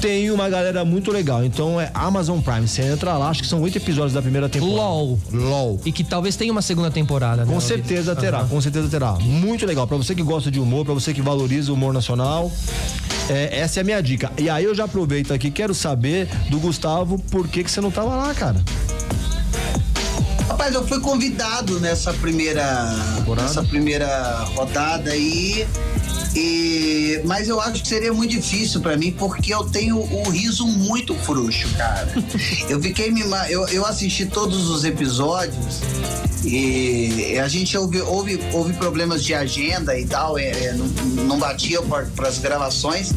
Tem uma galera muito legal. Então é Amazon Prime. Você entra lá, acho que são oito episódios da primeira temporada. LOL. LOL. E que talvez tenha uma segunda temporada, né? Com certeza terá, Aham. com certeza terá. Muito legal. Pra você que gosta de humor, pra você que valoriza o humor nacional, é, essa é a minha dica. E aí eu já aproveito aqui, quero saber do Gustavo por que, que você não tava lá, cara. Rapaz, eu fui convidado nessa primeira, nessa primeira rodada aí. E, mas eu acho que seria muito difícil pra mim porque eu tenho o riso muito frouxo, cara. [LAUGHS] eu fiquei me, eu, eu assisti todos os episódios e a gente houve, houve, houve problemas de agenda e tal, é, é, não, não batia para as gravações,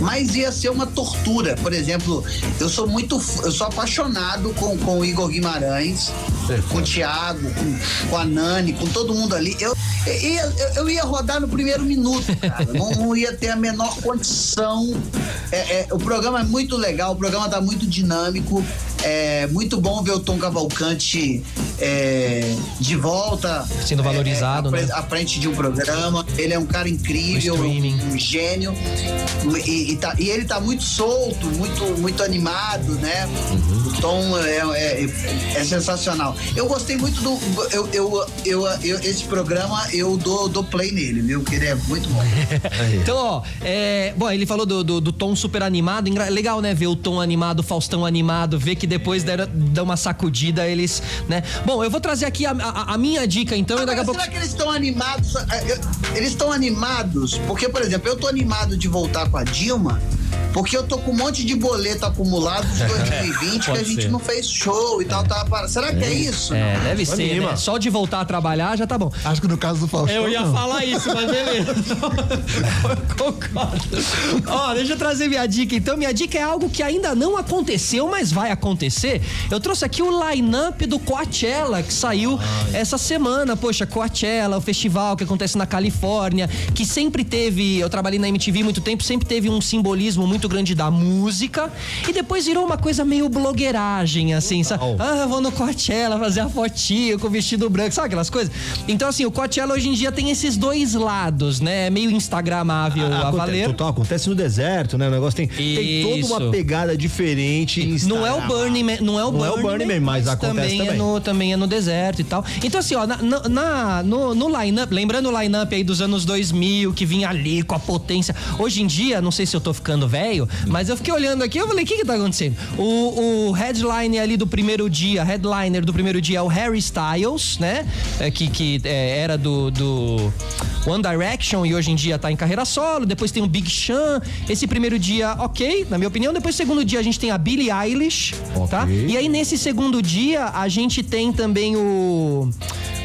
mas ia ser uma tortura. Por exemplo, eu sou muito, eu sou apaixonado com, com o Igor Guimarães, com o Thiago, com, com a Nani, com todo mundo ali. Eu, eu, eu ia rodar no primeiro minuto, cara. não, não ia ter a menor condição. É, é, o programa é muito legal, o programa tá muito dinâmico. É muito bom ver o Tom Cavalcante é, de volta. Sendo valorizado, é, à, né? à frente de um programa. Ele é um cara incrível, um gênio. E, e tá- e ele tá muito solto, muito, muito animado, né? Uhum. O Tom é, é- é sensacional. Eu gostei muito do. Eu, eu, eu, eu- esse programa eu dou, dou play nele, viu? Que ele é muito bom. [LAUGHS] Então, ó, é, bom, ele falou do, do, do tom super animado. Legal, né? Ver o tom animado, Faustão animado, ver que depois deram, dão uma sacudida, eles, né? Bom, eu vou trazer aqui a, a- a minha dica, então, e daqui a pouco. será que eles estão animados? É, Eles estão animados? Porque, por exemplo, eu tô animado de voltar com a Dilma, porque eu tô com um monte de boleto acumulado de [LAUGHS] 2020 que a gente ser. não fez show e tal, tá? para- Será que é isso? É, não? deve ser, né? Só de voltar a trabalhar já tá bom. Acho que no caso do Faustão. Eu ia não. falar isso, mas beleza. [LAUGHS] Concordo. Ó, deixa eu trazer minha dica. Então, minha dica é algo que ainda não aconteceu, mas vai acontecer. Eu trouxe aqui o line-up do Coachella, que saiu essa semana. Poxa, Coachella, o festival que acontece na Califórnia, que sempre teve. Eu trabalhei na MTV há muito tempo, sempre teve um simbolismo muito grande da música. E depois virou uma coisa meio blogueiragem, assim, sabe? Ah, vou no Coachella fazer a fotinho com o vestido branco, sabe aquelas coisas? Então, assim, o Coachella hoje em dia tem esses dois lados, né? É meio instagramável a Aconte- valer. Total, acontece no deserto, né? O negócio tem, tem toda uma pegada diferente. Não é o. Burning Man, não é o Não é o Burning, Burning Man, mas acontece também, também. É no, também é no deserto e tal. Então assim, ó, na- na- no, no line-up, lembrando o line-up aí dos anos 2000, que vinha ali com a potência. Hoje em dia, não sei se eu tô ficando velho, mas eu fiquei olhando aqui, eu falei, o que que tá acontecendo? O, o headline ali do primeiro dia, headliner do primeiro dia é o Harry Styles, né? É, que que é, era do, do One Direction e hoje em dia tá em carreira solo. Depois tem o Big Sean. Esse primeiro dia, ok, na minha opinião. Depois, segundo dia, a gente tem a Billie Eilish, tá? Ok. E aí, nesse segundo dia, a gente tem também o.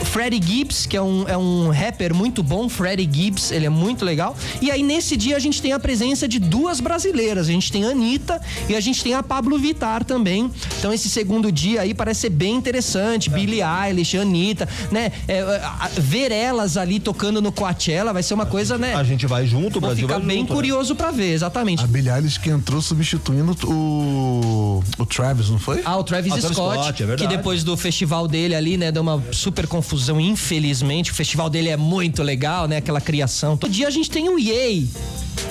Freddie Gibbs, que é um, é um rapper muito bom, Freddie Gibbs, ele é muito legal. E aí nesse dia a gente tem a presença de duas brasileiras. A gente tem a Anitta e a gente tem a Pablo Vittar também. Então esse segundo dia aí parece ser bem interessante. É. Billie Eilish, Anitta, né? É, a, ver elas ali tocando no Coachella vai ser uma coisa, né? A gente vai junto, o Brasil ficar bem junto, né? curioso né? para ver, exatamente. A Billie Eilish que entrou substituindo o, o Travis, não foi? Ah, o Travis, ah, Scott, Scott é que depois do festival dele ali, né, deu uma super confusão, infelizmente. O festival dele é muito legal, né? Aquela criação. Todo dia a gente tem o Yay.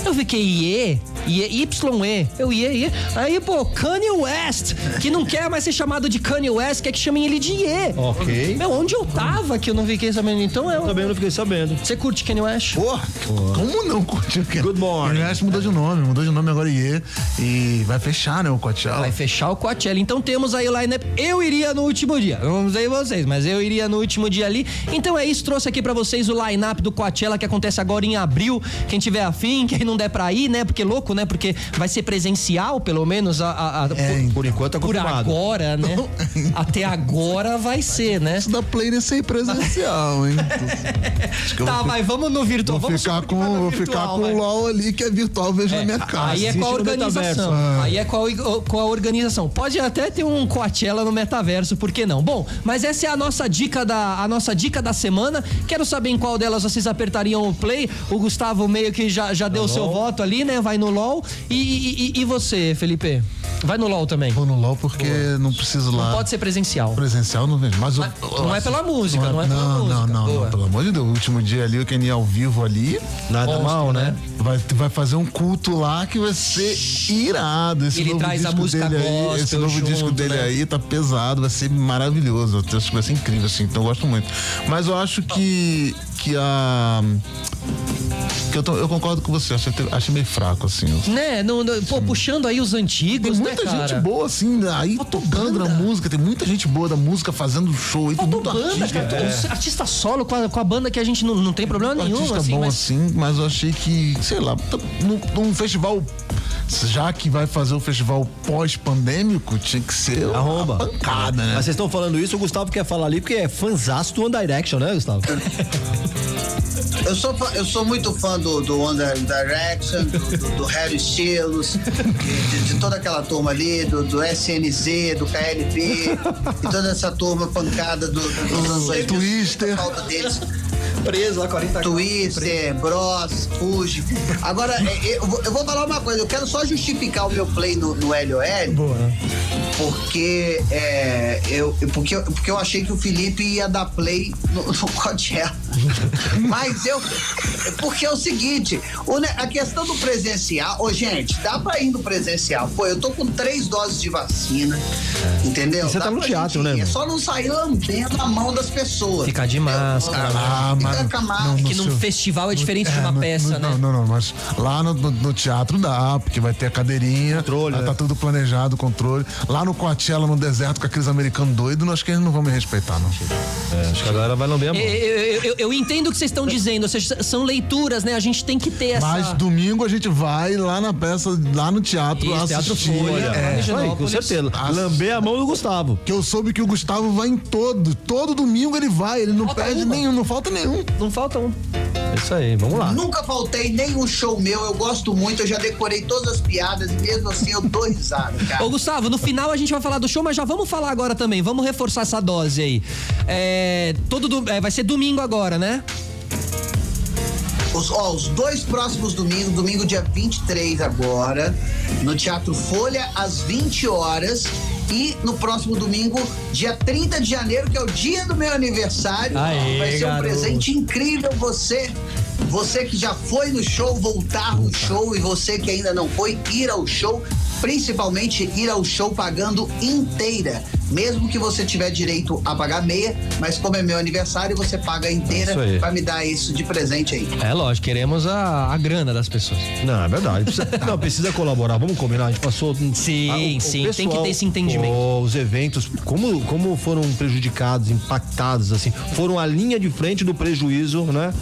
Eu fiquei IE, IE, YE, eu IE, IE. Aí, pô, Kanye West, que não quer mais ser chamado de Kanye West, quer que chamem ele de IE. Ok. Meu, onde eu tava que eu não fiquei sabendo? Então eu. Também não fiquei sabendo. Você curte Kanye West? Porra, como não curte o Kanye? Good morning. Kanye West mudou de nome, mudou de nome agora IE. E vai fechar, né, o Coachella. Vai fechar o Coachella. Então temos aí o line-up. Eu iria no último dia. Vamos aí vocês, mas eu iria no último dia ali. Então é isso, trouxe aqui para vocês o line-up do Coachella que acontece agora em abril. Quem tiver afim, quem não der pra ir, né? Porque louco, né? Porque vai ser presencial, pelo menos, a, a, a é, por, por, enquanto é Por agora, né? Até agora vai ser, né? Isso da Play é ser presencial, hein? tá, mas vamos no virtual. Vou vamos ficar com, vou ficar com o LOL ali, que é virtual, vejo é, na minha casa. Aí é com a organização. Ah. Aí é com a, com a organização. Pode até ter um Coachella no metaverso, por que não? Bom, mas essa é a nossa dica da, a nossa dica da semana. Quero saber em qual delas vocês apertariam o play. O Gustavo meio que já, já deu o seu voto ali, né? Vai no LOL. E, e, e, você, Felipe? Vai no LOL também? Vou no LOL porque Boa. não preciso lá. Não pode ser presencial. Presencial não vejo. Mas, mas eu, não é pela música, não é, não é pela não, música. Não, não, não, pelo amor de Deus. O último dia ali, o Kenny ao vivo ali. Nada Monstro, mal, né? Vai, vai fazer um culto lá que vai ser irado. Esse Ele traz a música dele gospel aí, Esse novo junto, disco dele né? aí tá pesado, vai ser maravilhoso. Eu acho que vai ser incrível, assim. Então eu gosto muito. Mas eu acho que, que a que eu, tô, eu concordo com você, achei, achei meio fraco, assim. Né? No, no, pô, puxando aí os antigos, tem muita né, gente boa, assim, aí tocando na música, tem muita gente boa da música fazendo show aí, tem muito banda, artista. Cara, é. Artista solo com a, com a banda que a gente não, não tem problema nenhum, artista assim. bom mas... assim, mas eu achei que, sei lá, num, num festival já que vai fazer o festival pós-pandêmico, tinha que ser Arromba. uma pancada, né? Mas vocês estão falando isso, o Gustavo quer falar ali porque é fãzaço do One Direction, né, Gustavo? [LAUGHS] Eu sou, eu sou muito fã do, do One Direction, do, do, do Harry Styles, de, de, toda aquela turma ali, do, do SNZ, do KLB, e toda essa turma pancada do, dos anos Twister. falta deles preso lá 40 Twister, Bros, Fuji. Agora, é, eu, vou falar uma coisa, eu quero só justificar o meu play no, no LOL. Boa. Porque, é, eu, porque, porque eu achei que o Felipe ia dar play no, no Coachella. [LAUGHS] Mas eu. Porque é o seguinte, a questão do presencial, ô gente, dá pra ir no presencial. Pô, eu tô com três doses de vacina, é. entendeu? E você dá tá no teatro, né? É só não sair lambendo a mão das pessoas. Ficar de máscara. Ah, mas, não, que num seu... festival é diferente é, de uma no, peça, no, né? Não, não, não, mas lá no, no, teatro dá, porque vai ter a cadeirinha, controle, tá, tá tudo planejado, controle. Lá no Coachella, no deserto, com aqueles americanos doidos, nós que eles não vão me respeitar, não. É, acho que a galera vai lamber a mão. Eu, eu, eu, eu entendo o que vocês estão dizendo, ou seja, são leituras, né? A gente tem que ter essa... Mas domingo a gente vai lá na peça, lá no teatro, Isso, assistir. Teatro Folha, é, aí, com certeza. Lamber a mão do Gustavo. Que eu soube que o Gustavo vai em todo, todo domingo ele vai, ele não falta perde uma. nenhum, não falta nenhum. Não falta um. É isso aí, vamos lá. Nunca faltei nenhum show meu, eu gosto muito, eu já decorei todas as piadas e mesmo assim eu dou risada, [LAUGHS] cara. Ô Gustavo, no final a gente vai falar do show, mas já vamos falar agora também, vamos reforçar essa dose aí. É, todo do, é, vai ser domingo agora, né? Os, ó, os dois próximos domingos, domingo dia 23 agora, no Teatro Folha, às 20 horas. E no próximo domingo, dia 30 de janeiro, que é o dia do meu aniversário, Aê, vai ser um garoto. presente incrível. Você, você que já foi no show, voltar no show e você que ainda não foi, ir ao show, principalmente ir ao show pagando inteira. Mesmo que você tiver direito a pagar meia, mas como é meu aniversário, você paga inteira. Vai me dar isso de presente aí. É lógico, queremos a, a grana das pessoas. Não, é verdade. Precisa, [LAUGHS] não, precisa colaborar. Vamos combinar. A gente passou. Sim, a, o, sim. O pessoal, tem que ter esse entendimento. os eventos, como, como foram prejudicados, impactados, assim, foram a linha de frente do prejuízo, né?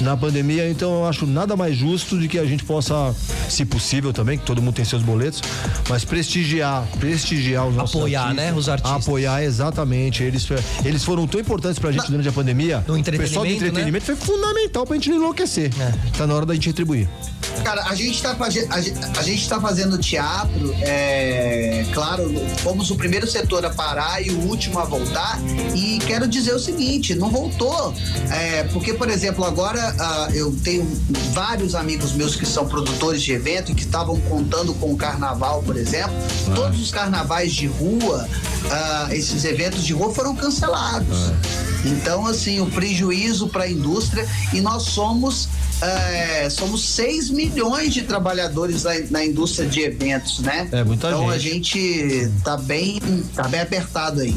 Na pandemia. Então eu acho nada mais justo de que a gente possa, se possível também, que todo mundo tem seus boletos, mas prestigiar, prestigiar os nossos Apoiar, artistas, né? Os artistas apoiar exatamente. Eles, eles foram tão importantes pra gente durante a pandemia. No o pessoal do entretenimento, né? entretenimento foi fundamental pra gente não enlouquecer. É. Tá na hora da gente retribuir. Cara, a gente tá, faze- a a gente tá fazendo teatro, é, claro, fomos o primeiro setor a parar e o último a voltar. E quero dizer o seguinte, não voltou. É, porque, por exemplo, agora ah, eu tenho vários amigos meus que são produtores de evento e que estavam contando com o carnaval, por exemplo. Todos os carnavais de rua, ah, esses eventos de rua foram cancelados. Então, assim, o prejuízo para a indústria e nós somos é, somos 6 milhões de trabalhadores na, na indústria de eventos, né? É, muita então a gente. gente tá bem, tá bem apertado aí.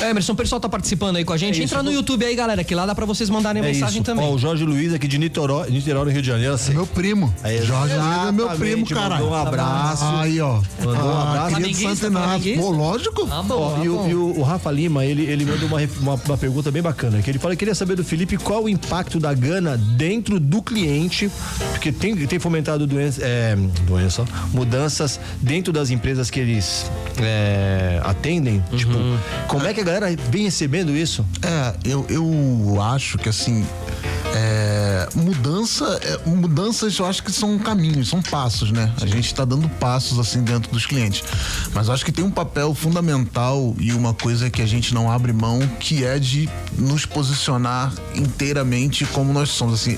É, Emerson, o pessoal tá participando aí com a gente. É isso, Entra no YouTube aí, galera, que lá dá pra vocês mandarem É mensagem isso. também. Ó, o Jorge Luiz aqui de Niterói, Niterói no Rio de Janeiro. Assim. Meu primo. É, Jorge Luiz é meu primo, caralho. mandou um abraço. Aí, ó. Mandou um Ah, abraço. Inácio. flamenguista? Pô, lógico. Ah, bom, Ó, ah, e, o, bom. e o- o Rafa Lima, ele, ele mandou uma, uma, uma pergunta bem bacana, que ele fala que queria saber do Felipe qual o impacto da Gana dentro do cliente, porque tem, tem fomentado doença, é, doença, mudanças dentro das empresas que eles é, atendem. Uhum. Tipo, como é que a galera vem recebendo isso? É, eu, eu acho que assim. É, mudança, é, mudanças eu acho que são caminhos, são passos, né? A gente está dando passos assim dentro dos clientes. Mas eu acho que tem um papel fundamental e uma coisa que a gente não abre mão, que é de nos posicionar inteiramente como nós somos. Assim,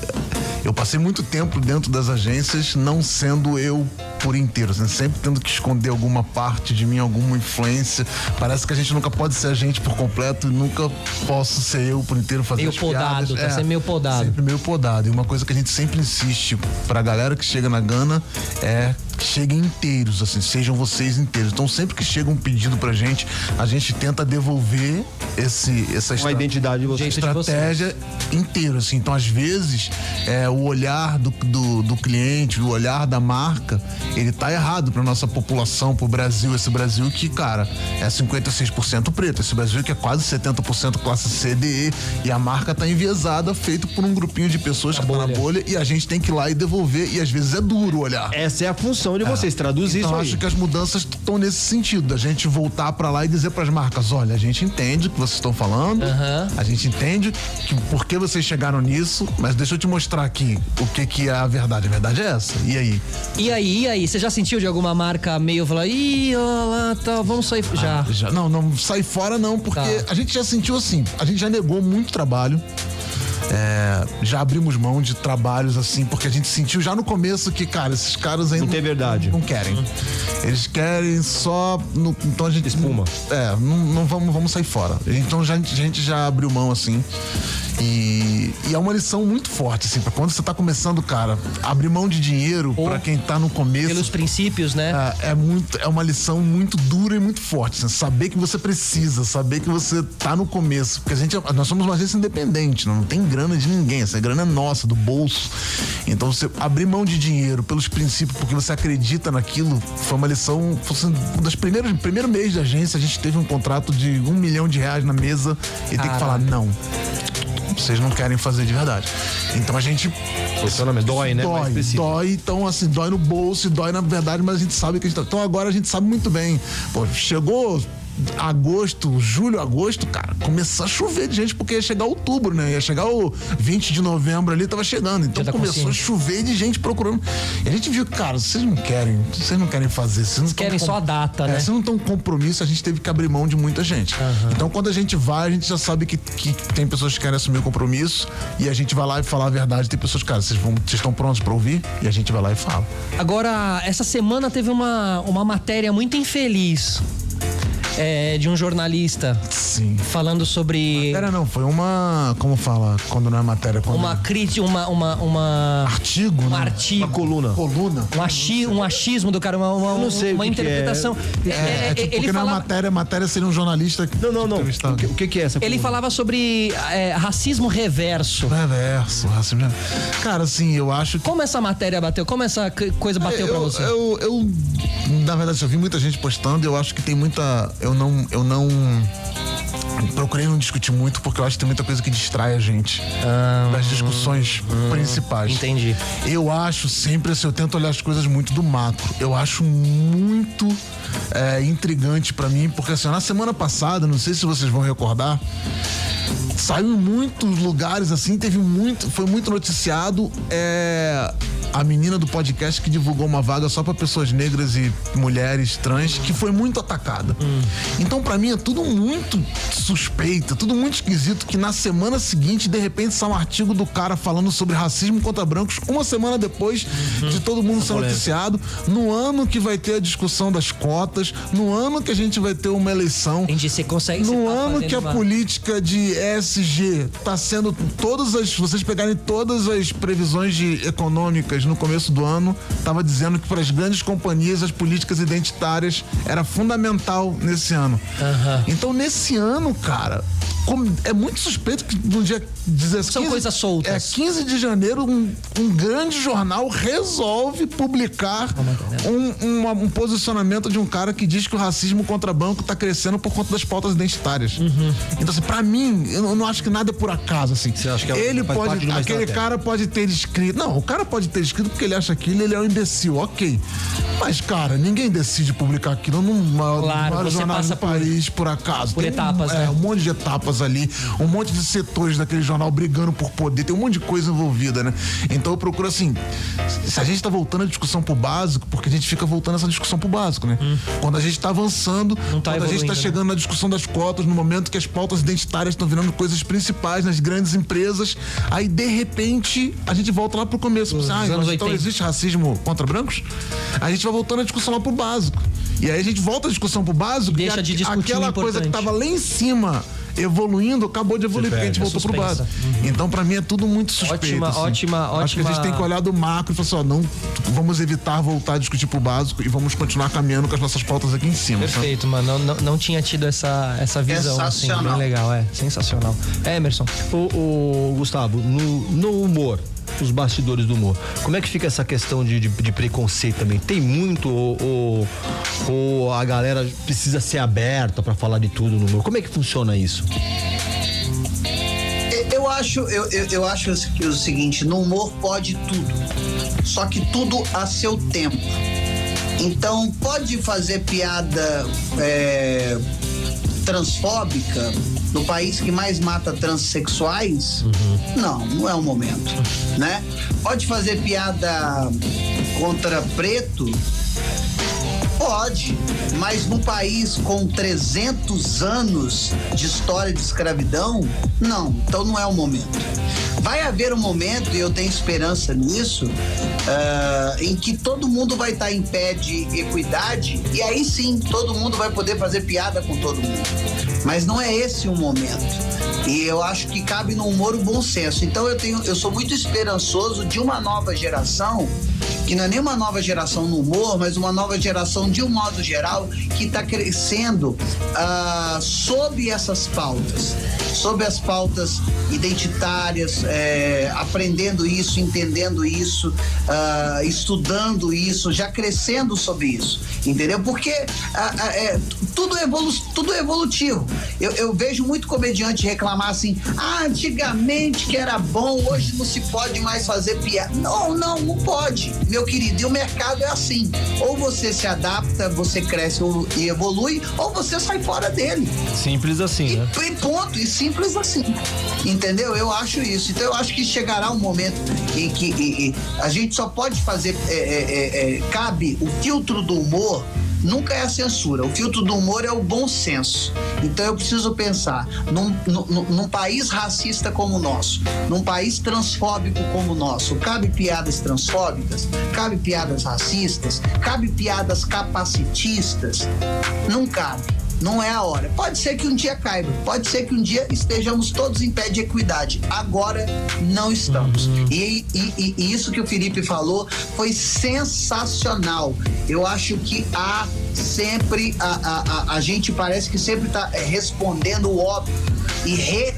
eu passei muito tempo dentro das agências não sendo eu por inteiro, assim, sempre tendo que esconder alguma parte de mim, alguma influência. Parece que a gente nunca pode ser a gente por completo e nunca posso ser eu por inteiro fazer Meio as podado, piadas. tá sendo meio podado. Sempre meio podado. E uma coisa que a gente sempre insiste pra galera que chega na Gana é cheguem inteiros, assim, sejam vocês inteiros. Então sempre que chega um pedido pra gente, a gente tenta devolver esse, essa a estra- identidade de vocês. De estratégia inteira, assim. Então, às vezes, é, o olhar do, do, do cliente, o olhar da marca, ele tá errado pra nossa população, pro Brasil. Esse Brasil que, cara, é 56% preto. Esse Brasil que é quase 70% classe C, D, E. A marca tá enviesada, feito por um grupinho de pessoas que tá na bolha. E a gente tem que ir lá e devolver. E às vezes é duro olhar. Essa é a função de vocês, traduzir Então isso aí. acho que as mudanças estão nesse sentido, da gente voltar pra lá e dizer pras marcas, olha, a gente entende o que vocês estão falando, Aham. a gente entende que por que vocês chegaram nisso, mas deixa eu te mostrar aqui o que que é a verdade. A verdade é essa. E aí? E aí, e aí? Você já sentiu de alguma marca meio falar, ih, olha lá, tá, vamos sair. Já. Já, não, não sai fora não, porque Tá. a gente já sentiu assim, a gente já negou muito trabalho. É, já abrimos mão de trabalhos assim, porque a gente sentiu já no começo que, cara, esses caras ainda Não tem verdade. Não querem. Eles querem só. no- então a gente. Espuma. É, não, não vamos, vamos sair fora. Então já, a gente já abriu mão assim. E, e é uma lição muito forte, assim, pra quando você tá começando, cara, abrir mão de dinheiro pra quem tá no começo. Pelos princípios, né? É, é muito, é uma lição muito dura e muito forte. assim, saber que você precisa, saber que você tá no começo. Porque a gente, nós somos uma agência independente, não tem grana de ninguém. Essa grana é nossa, do bolso. Então você abrir mão de dinheiro pelos princípios, porque você acredita naquilo, foi uma lição. Foi assim, um das primeiras, primeiro mês da agência, a gente teve um contrato de um milhão de reais na mesa e tem que falar, não. Vocês não querem fazer de verdade. Então a gente Posicionamento. Dói, né? Dói, dói, então assim, dói no bolso, dói na verdade, mas a gente sabe que a gente tá. Então agora a gente sabe muito bem. Pô, chegou agosto, julho, agosto, cara, começou a chover de gente, porque ia chegar outubro, né? Ia chegar o 20 de novembro ali, tava chegando. Então tá começou a chover de gente procurando. E a gente viu, cara, vocês não querem, vocês não querem fazer, vocês não tão querem só a data, é, né? Vocês não estão com compromisso, a gente teve que abrir mão de muita gente. Então quando a gente vai, a gente já sabe que, que tem pessoas que querem assumir o compromisso e a gente vai lá e falar a verdade. Tem pessoas, cara, vocês, vão, vocês estão prontos pra ouvir? E a gente vai lá e fala. Agora, essa semana teve uma, uma matéria muito infeliz é, de um jornalista Sim. falando sobre Matéria não, foi uma. Como fala quando não é matéria? Quando uma crítica, uma, uma, uma, artigo, um né? artigo. Uma coluna. Coluna. Um, achi, um achismo do cara, uma, uma, Eu não sei uma é. interpretação. É, é, tipo, porque ele, não é matéria, matéria seria um jornalista que Não, não, não. O que, o que que é essa ele coluna? falava sobre é, racismo reverso. Reverso, racismo. Cara, assim, eu acho que. Como essa matéria bateu? Como essa coisa bateu eu, pra você? Eu, eu, na verdade, eu vi muita gente postando. Eu acho que tem muita. Eu não, eu não, procurei não discutir muito porque eu acho que tem muita coisa que distrai a gente das discussões principais. entendi. Eu acho sempre assim, eu tento olhar as coisas muito do macro. Eu acho muito é, intrigante pra mim, porque assim, na semana passada, não sei se vocês vão recordar, saiu em muitos lugares assim, teve muito, foi muito noticiado é, a menina do podcast que divulgou uma vaga só pra pessoas negras e mulheres trans, que foi muito atacada. Então pra mim é tudo muito suspeito, é tudo muito esquisito que na semana seguinte, de repente, sai um artigo do cara falando sobre racismo contra brancos, uma semana depois de todo mundo ser noticiado, no ano que vai ter a discussão das cotas, no ano que a gente vai ter uma eleição. Entendi, você consegue No ano que a uma- política de ESG tá sendo todas as, vocês pegarem todas as previsões de econômicas no começo do ano, tava dizendo que para as grandes companhias as políticas identitárias era fundamental nesse ano. Então nesse ano, cara, como- é muito suspeito que no dia 16 São coisas soltas. É 15 de janeiro um, um grande jornal resolve publicar um, uma- um posicionamento de um cara que diz que o racismo contra banco tá crescendo por conta das pautas identitárias. Uhum. Então, assim, pra mim, eu não- acho que nada é por acaso, assim. Você acha que é- ele pode. Aquele cara pode ter escrito. Não, o cara pode ter escrito porque ele acha aquilo ele é um imbecil, ok. Mas, cara, ninguém decide publicar aquilo num maior, Claro, jornal passa do por- país, por acaso. por Tem um- etapas, é, né? um monte de etapas ali, um monte de setores daquele jornal brigando por poder, tem um monte de coisa envolvida, né? Então eu procuro assim, se a gente tá voltando a discussão pro básico, porque a gente fica voltando essa discussão pro básico, né? Quando a gente tá avançando, Hum. Tá quando a gente tá né? chegando na discussão das cotas, no momento que as pautas identitárias estão virando coisas principais nas grandes empresas, aí de repente a gente volta lá pro começo. Ah, anos mas então 80. existe racismo contra brancos? A gente vai voltando a discussão lá pro básico. E aí a gente volta a discussão pro básico Deixa e de discutir o aquela coisa que tava lá em cima evoluindo, acabou de evoluir, porque a gente voltou pro suspensa. básico. Então, pra mim, é tudo muito suspeito. Ótima, assim. ótima, Acho que a gente ótima- tem que olhar do macro e falar assim, ó, não, vamos evitar voltar a discutir pro básico e vamos continuar caminhando com as nossas pautas aqui em cima. sabe? Perfeito, mano. Não, não, não tinha tido essa, essa visão, assim, Sensacional. bem legal, é. Sensacional. É, Emerson. O, Gustavo, no, no humor, os bastidores do humor, como é que fica essa questão de, de, de preconceito também? Tem muito ou, ou, ou a galera precisa ser aberta pra falar de tudo no humor? Como é que funciona isso? Eu acho, eu, eu, eu acho que o seguinte, no humor pode tudo. Só que tudo a seu tempo. Então pode fazer piada é, transfóbica no país que mais mata transexuais? Não, não é o momento. Né? Pode fazer piada contra preto? Pode, mas num país com 300 anos de história de escravidão, não, então não é o momento. Vai haver um momento, e eu tenho esperança nisso, ah, em que todo mundo vai estar em pé de equidade, e aí sim todo mundo vai poder fazer piada com todo mundo. Mas não é esse o momento. E eu acho que cabe no humor o bom senso. Então eu tenho, eu sou muito esperançoso de uma nova geração, que não é nem uma nova geração no humor, mas uma nova geração de um modo geral que está crescendo ah, sob essas pautas, sob as pautas identitárias, eh, aprendendo isso, entendendo isso, ah, estudando isso, já crescendo sobre isso, entendeu? Porque ah, é, tudo, é evolu tudo é evolutivo. Eu, eu vejo muito comediante reclamar assim: ah, antigamente que era bom, hoje não se pode mais fazer piada. Não, não, não pode, meu querido. E o mercado é assim: ou você se adapta, você cresce e evolui, ou você sai fora dele. Simples assim, E, né? e ponto, e simples assim. Entendeu? Eu acho isso. Então eu acho que chegará um momento em que e- e a gente só pode fazer. é, é, é, é, cabe o filtro do humor. Nunca é a censura. O filtro do humor é o bom senso. Então eu preciso pensar num, num, num país racista como o nosso, num país transfóbico como o nosso, cabe piadas transfóbicas, cabe piadas racistas, cabe piadas capacitistas. Não cabe. Não é a hora. Pode ser que um dia caiba, pode ser que um dia estejamos todos em pé de equidade. Agora não estamos. E, e- e- e isso que o Felipe falou foi sensacional. Eu acho que há sempre. A, a, a, a gente parece que sempre está respondendo o óbvio e re-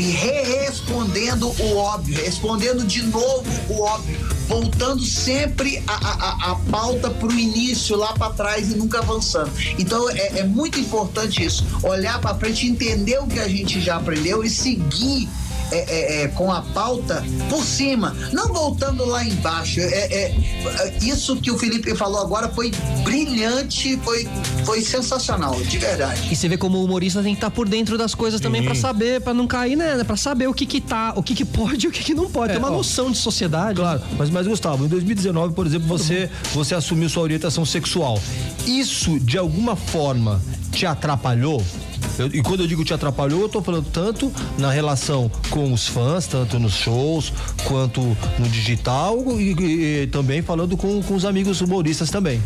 e re-respondendo o óbvio, respondendo de novo o óbvio, voltando sempre a, a, a pauta para o início, lá para trás e nunca avançando. Então é, é muito importante isso, olhar para frente, entender o que a gente já aprendeu e seguir é, é, é, com a pauta por cima, não voltando lá embaixo. É, é, é, isso que o Felipe falou agora foi brilhante, foi, foi sensacional, de verdade. E você vê como o humorista tem que estar por dentro das coisas também para saber, para não cair, né? Para saber o que que tá, o que que pode e o que que não pode. É, Ter uma ó, noção de sociedade. Claro, mas, mas Gustavo, em 2019, por exemplo, você, você assumiu sua orientação sexual. Isso, de alguma forma, te atrapalhou? Eu- e quando eu digo te atrapalhou, eu tô falando tanto na relação com os fãs, tanto nos shows, quanto no digital, e, e- e também falando com, com os amigos humoristas também.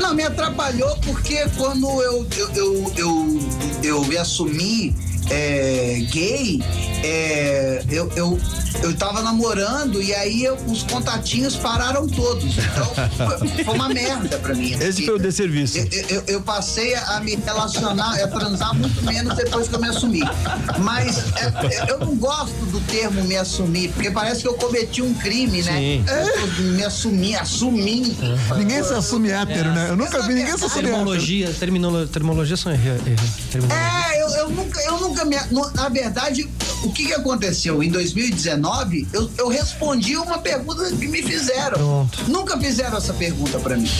Não, me atrapalhou porque quando eu, eu, eu, eu, eu me assumi é, gay, é, eu, eu, eu tava namorando e aí eu- os contatinhos pararam todos. Então foi, foi uma merda pra mim. Esse foi o desserviço. Eu, eu, eu passei a me relacionar, a transar muito menos depois que eu me assumi. Mas é, eu não gosto do termo me assumir, porque parece que eu cometi um crime, né? Sim. Eu tô me assumi, assumi. Ninguém se assume hétero, né? Eu nunca vi ninguém se assumir hétero. Terminologia, terminolo, terminologia são erro. erro terminologia. É, eu, eu nunca, eu nunca me. no- Na verdade, o que, que aconteceu? Em 2019, eu, eu respondi uma pergunta que me fizeram. Pronto. Nunca fizeram essa pergunta pra mim.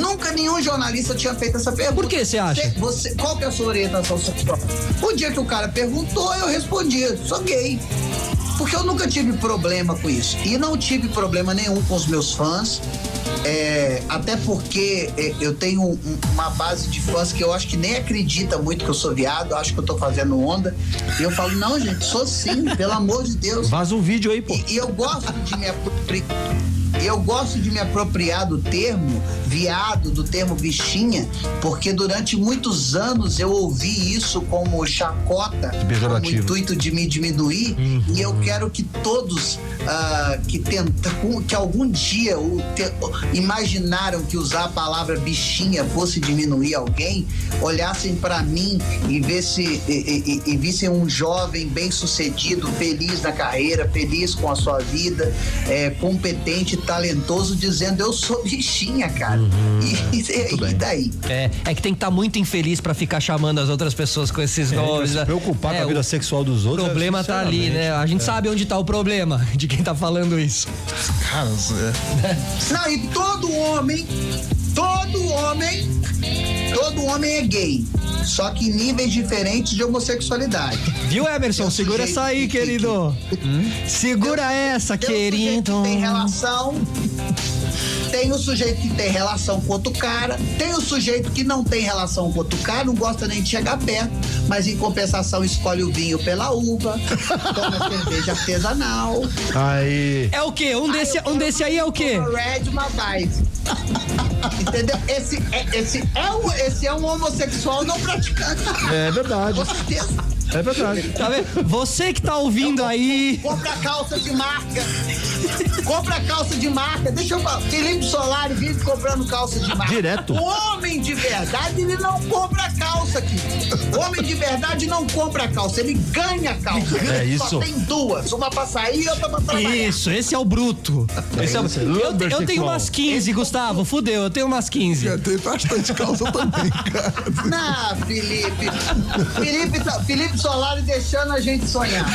Nunca nenhum jornalista tinha feito essa pergunta. Por que você acha? Você, você- qual que é a sua orientação sexual? O dia que o cara perguntou, eu respondi, sou gay. Porque eu nunca tive problema com isso. E não tive problema nenhum com os meus fãs. É, até porque é, eu tenho um- uma base de fãs que eu acho que nem acredita muito que eu sou viado, acho que eu tô fazendo onda. E eu falo, não, gente, sou sim, pelo amor de Deus. Vaza um vídeo aí, pô. E, e eu gosto de me apropriar. Eu gosto de me apropriar do termo viado, do termo bichinha, porque durante muitos anos eu ouvi isso como chacota, como Pejorativo. intuito de me diminuir, e eu quero que todos ah, que tentam, que algum dia o te- imaginaram que usar a palavra bichinha fosse diminuir alguém, olhassem para mim e vissem, e, e- e vissem um jovem bem sucedido, feliz na carreira, feliz com a sua vida, é, competente, talentoso, dizendo eu sou bichinha, cara. [LAUGHS] E, e- e daí? É, é que tem que estar muito infeliz pra ficar chamando as outras pessoas com esses nomes. se né? preocupar É, com a vida o sexual dos outros. problema tá ali, né? A gente sabe onde tá o problema de quem tá falando isso. Cara, é. [LAUGHS] Não, e todo homem, todo homem, todo homem é gay. Só que em níveis diferentes de homossexualidade. Viu, Emerson? Segura essa aí, que- querido. Segura essa, Tem o sujeito querido. que tem relação. Tem o sujeito que tem relação com outro cara. Tem o sujeito que não tem relação com outro cara, não gosta nem de chegar perto, mas em compensação escolhe o vinho pela uva, [LAUGHS] toma cerveja artesanal. Aí. É o quê? Um desse, um desse aí é o quê? Red, uma white. Entendeu? Esse é, esse, é um, esse é um homossexual não praticante. É verdade. Com certeza. É verdade. Tá vendo? Você que tá ouvindo aí. Compra calça de marca. Compra calça de marca. Deixa eu falar. Felipe Solari vive comprando calça de marca. Direto. O homem de verdade, ele não compra calça aqui. O homem de verdade não compra calça, ele ganha calça. É isso. Só tem duas. Uma pra sair e outra pra trabalhar. Isso, esse é o bruto. Esse é o- isso, eu, lumber eu tenho umas 15, Gustavo. Fudeu, eu tenho umas 15. É, Tem bastante calça também, cara. Não, Felipe. Felipe, Felipe Solari deixando a gente sonhar. [LAUGHS]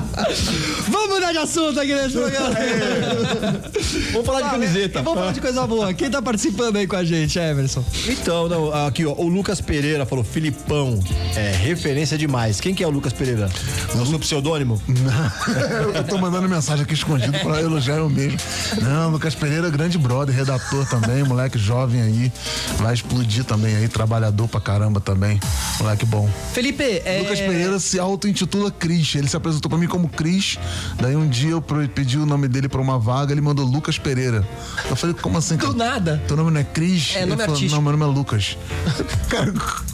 Vamos mudar de assunto aqui nesse programa. Vamos falar de camiseta. Vamos falar de coisa boa. Quem tá participando aí com a gente, Emerson? Então, não, aqui, ó, o Lucas Pereira falou: Filipão, é referência demais. Quem que é o Lucas Pereira? É o seu pseudônimo? [LAUGHS] Eu tô mandando mensagem aqui escondido pra elogiar eu mesmo. Não, Lucas Pereira, grande brother, redator também, moleque jovem aí. Vai explodir também aí, trabalhador pra caramba também. Moleque bom. Felipe, é. Lucas Pereira se auto-intitula Cris. Ele se apresentou pra mim como Cris. Daí um dia eu pedi o nome dele pra uma vaga, ele mandou Lucas Pereira. Eu falei, como assim, cara? Do nada. Teu nome não é Cris? É, Ele nome falou, artístico. Não, meu nome é Lucas. [LAUGHS] cara,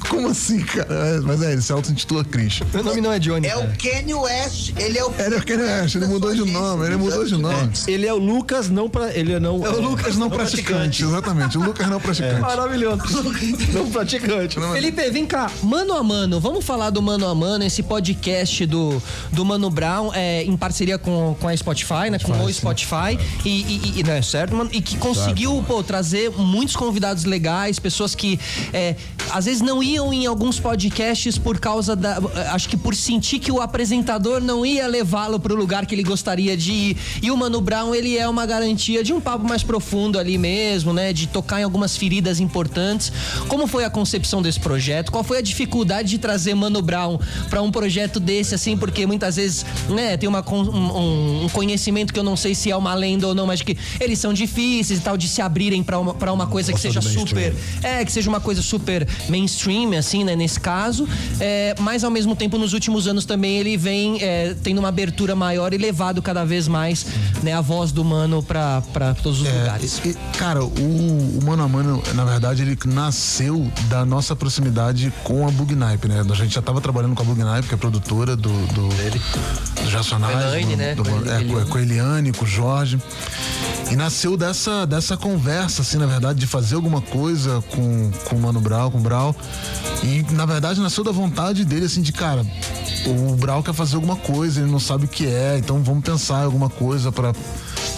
como assim, cara? É, Mas é, ele se auto-intitula Cris. Meu nome não é Johnny. É cara. o Kanye West, ele é o. Ele é o Kanye West, ele mudou de nome, ele mudou de nome. Ele é o Lucas não pra. Ele é não. É o Lucas não praticante, exatamente. O Lucas não praticante. Maravilhoso. [LAUGHS] Não praticante. Não, Felipe, vem cá. Mano a Mano, vamos falar do Mano a Mano, esse podcast do, do Mano Brown, é, em parceria com, com a Spotify, né? Com o Spotify. E, e, e- né, certo, mano? E que conseguiu, pô, trazer muitos convidados legais, pessoas que é, às vezes não iam em alguns podcasts por causa da. Acho que por sentir que o apresentador não ia levá-lo pro lugar que ele gostaria de ir. E o Mano Brown, ele é uma garantia de um papo mais profundo ali mesmo, né? De tocar em algumas feridas importantes. Como foi a concepção desse projeto? Qual foi a dificuldade de trazer Mano Brown pra um projeto desse, assim? Porque muitas vezes, né, tem uma, um, um conhecimento que eu não sei se é uma lenda ou não, mas que eles são difíceis e tal, de se abrirem pra uma, pra uma coisa que seja super. É, que seja uma coisa super mainstream, assim, né, nesse caso. É, mas ao mesmo tempo, nos últimos anos também ele vem é, tendo uma abertura maior e levado cada vez mais, né, a voz do Mano pra, pra todos os lugares. É, e- cara, o, o Mano a Mano, na verdade, ele nasceu da nossa proximidade com a Bugnipe, né? A gente já tava trabalhando com a Bugnipe, que é produtora do, do, dos Racionais. Elaine, do- né? do- Com a é, Eliane. com, a Eliane, com o Jorge. E nasceu dessa, dessa conversa, assim, na verdade, de fazer alguma coisa com, com o Mano Brau, com o Brau. E, na verdade, nasceu da vontade dele, assim, de, cara, o Brau quer fazer alguma coisa, ele não sabe o que é, então vamos pensar em alguma coisa pra,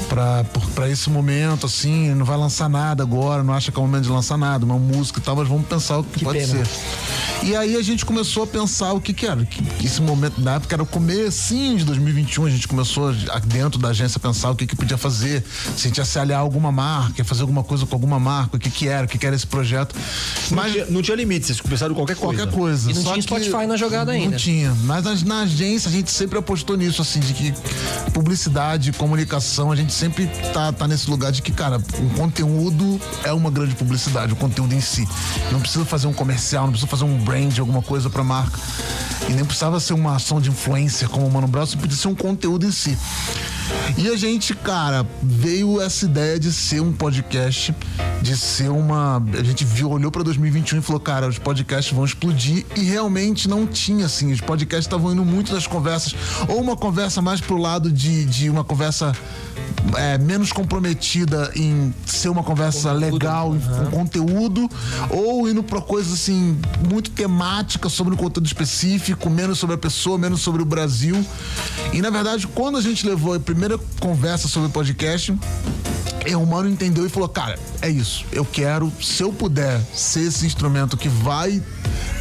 pra esse momento, assim, não vai lançar nada agora, não acha que é o momento de lançar nada, uma música e tal, mas vamos pensar o que, Que pode pena. ser. E aí a gente começou a pensar o que que era, que, que esse momento da época era o comecinho de 2021, a gente começou a- dentro da agência a pensar o que que podia fazer, se a gente ia se aliar a alguma marca, ia fazer alguma coisa com alguma marca, o que que era, o que que era esse projeto. Não Mas tinha, não tinha limite, vocês começaram qualquer coisa. qualquer coisa. E não Só tinha Spotify na jogada ainda. Não tinha. Mas na, na agência a gente sempre apostou nisso, assim, de que publicidade, comunicação, a gente sempre tá, tá nesse lugar de que, cara, o conteúdo é uma grande publicidade, o conteúdo em si. Não precisa fazer um comercial, não precisa fazer um brand, alguma coisa pra marca. E nem precisava ser uma ação de influência como o Mano Brown, podia ser um conteúdo em si. E a gente, cara, veio essa ideia de ser um podcast, de ser uma. A gente viu, olhou pra 2021 e falou, cara, os podcasts vão explodir. E realmente não tinha, assim. Os podcasts estavam indo muito das conversas. Ou uma conversa mais pro lado de, de uma conversa. É, menos comprometida em ser uma conversa legal, um conteúdo, ou indo pra coisas assim, muito temática sobre um conteúdo específico, menos sobre a pessoa, menos sobre o Brasil. E na verdade, quando a gente levou a primeira conversa sobre o podcast, o mano entendeu e falou: Cara, é isso. Eu quero, se eu puder ser esse instrumento que vai,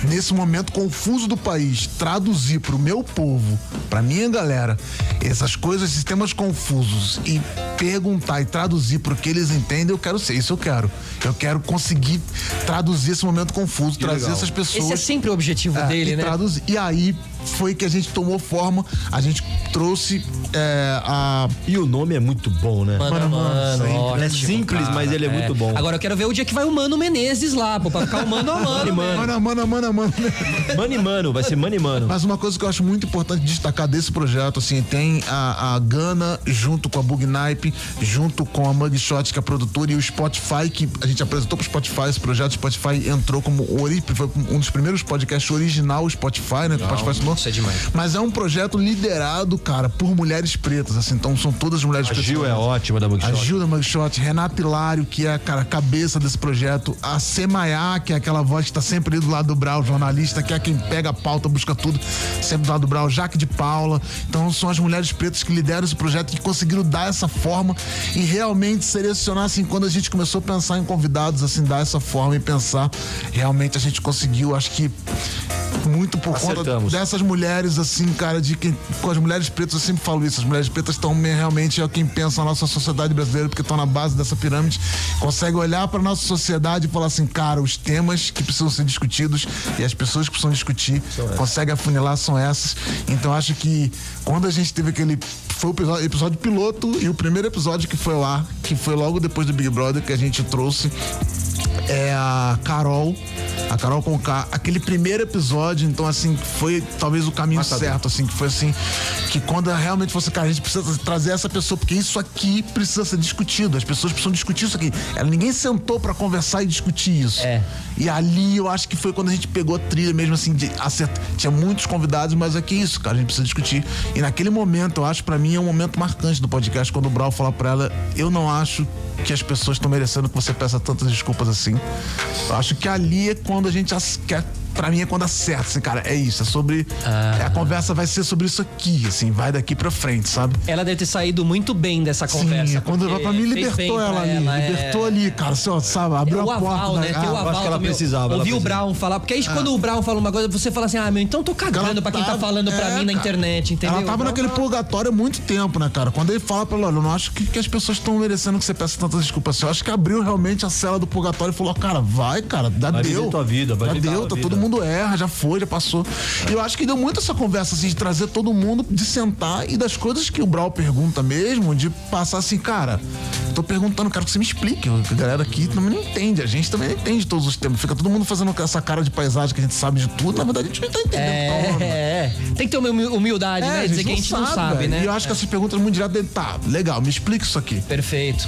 nesse momento confuso do país, traduzir pro meu povo, pra minha galera, essas coisas, esses temas confusos e perguntar e traduzir pro que eles entendem, eu quero ser. Isso eu quero. Eu quero conseguir traduzir esse momento confuso, trazer legal. essas pessoas. Esse é sempre o objetivo É, dele, e né? traduzir. E aí foi que a gente tomou forma, a gente trouxe é, a. E o nome é muito bom, né? Mano, a mano, Ele é simples, cara. mas ele é, muito bom. Agora eu quero ver o dia que vai o Mano Menezes lá, pô, pra ficar o Mano a Mano. Mano. mesmo. Mano, mano, mano, mano. Mano e mano, vai ser mano e mano. Mas uma coisa que eu acho muito importante destacar desse projeto, assim, tem a, a Gana junto com a Bugnipe, junto com a Mugshot, que é a produtora, e o Spotify, que a gente apresentou pro Spotify esse projeto. O Spotify entrou como ori- foi um dos primeiros podcasts original Spotify, né? que o Spotify isso é demais. Mas é um projeto liderado, cara, por mulheres pretas, assim, então são todas mulheres A pretas. Gil é ótima da A Mugshot. Gil da Mugshot, Renato Hilário, que é cara, a cabeça desse projeto, a Semaiá, que é aquela voz que tá sempre ali do lado do Brau, jornalista, que é quem pega a pauta, busca tudo, sempre do lado do Brau, Jaque de Paula. Então são as mulheres pretas que lideram esse projeto que conseguiram dar essa forma e realmente selecionar, assim, quando a gente começou a pensar em convidados, assim, dar essa forma e pensar, realmente a gente conseguiu, acho que muito por conta Acertamos. dessas mulheres, assim, cara, de quem. Com as mulheres pretas, eu sempre falo isso. As mulheres pretas estão me- realmente é quem pensa na nossa sociedade brasileira, porque estão na base dessa pirâmide, consegue olhar para nossa sociedade e falar assim, cara, os temas que precisam ser discutidos e as pessoas que precisam discutir, consegue afunilar são essas. Então acho que quando a gente teve aquele. Foi o episódio, episódio piloto e o primeiro episódio que foi lá, que foi logo depois do Big Brother, que a gente trouxe é a Carol. A Carol Conká, aquele primeiro episódio, então assim, foi talvez o caminho certo, assim, que foi assim, que quando realmente fosse, cara, a gente precisa trazer essa pessoa, porque isso aqui precisa ser discutido, as pessoas precisam discutir isso aqui. Ela, ninguém sentou pra conversar e discutir isso. É. E ali eu acho que foi quando a gente pegou a trilha mesmo, assim, de acertar. Tinha muitos convidados, mas aqui é isso, cara, a gente precisa discutir. E naquele momento, eu acho, pra mim, é um momento marcante do podcast, quando o Brau fala pra ela, eu não acho que as pessoas estão merecendo que você peça tantas desculpas assim. Acho que ali é quando a gente quer. Pra mim é quando acerta, assim, cara, é isso, é sobre. é, a conversa vai ser sobre isso aqui, assim, vai daqui pra frente, sabe? Ela deve ter saído muito bem dessa conversa. Sim, quando pra mim libertou pra ela ali, é. libertou ali, cara, assim, ó, sabe, abriu o a porta. aval, né? Ah, o eu acho que ela precisava, ela Ouvi o. Brown falar, porque aí quando o Brown fala uma coisa, você fala assim, ah, meu, então tô cagando Ela pra quem tá tava- falando pra é, mim na cara. internet, entendeu? Ela tava Brown naquele tá- purgatório há muito tempo, né, cara? Quando ele fala pra ela, olha, eu não acho que, que as pessoas estão merecendo que você peça tantas desculpas assim. Eu acho que abriu realmente a cela do purgatório e falou, cara, vai, cara, dá Vai deu. tua vida, vai já deu, tá, todo mundo erra, já foi, já passou. E eu acho que deu muito essa conversa, assim, de trazer todo mundo, de sentar e das coisas que o Brau pergunta mesmo, de passar assim, cara, tô perguntando, quero que você me explique. A galera aqui também não entende, a gente também não entende todos os temas. Fica todo mundo fazendo essa cara de paisagem que a gente sabe de tudo, na verdade a gente não tá entendendo. que tá rolando. É, é. Tem que ter uma humi- humildade, É, né? Dizer que a gente não sabe, velho. né? E eu acho que essas perguntas muito direto dele, tá, legal, me explica isso aqui. Perfeito.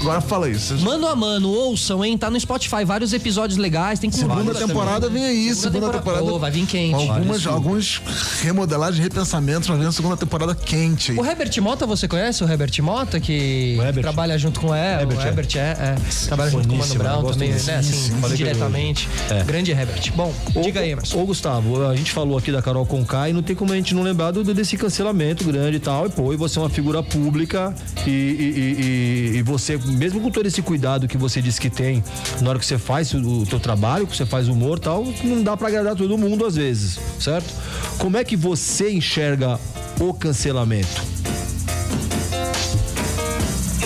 Agora fala isso. Mano a mano, ouçam, hein? Tá no Spotify, vários episódios legais, tem com Segunda temporada também. vem aí, segunda, temporada. temporada. Pô, vai vir quente. Algumas, alguns remodelagens, repensamentos, vai vir a segunda temporada quente. O Herbert Mota, você conhece o Herbert Mota, que O Herbert. trabalha junto com é, Herbert, o é. Herbert é, é, trabalha junto com o Mano eu Brown também, né? Assim, Sim, diretamente. É. Grande Herbert. Bom, diga aí, Emerson. Ô, Gustavo, a gente falou aqui da Carol Conká e não tem como a gente não lembrar do, desse cancelamento grande e tal. E, pô, e você é uma figura pública e, e- e- e- e você, mesmo com todo esse cuidado que você disse que tem na hora que você faz o, o teu trabalho, que você faz humor e tal, não dá pra agradar todo mundo às vezes, certo? Como é que você enxerga o cancelamento?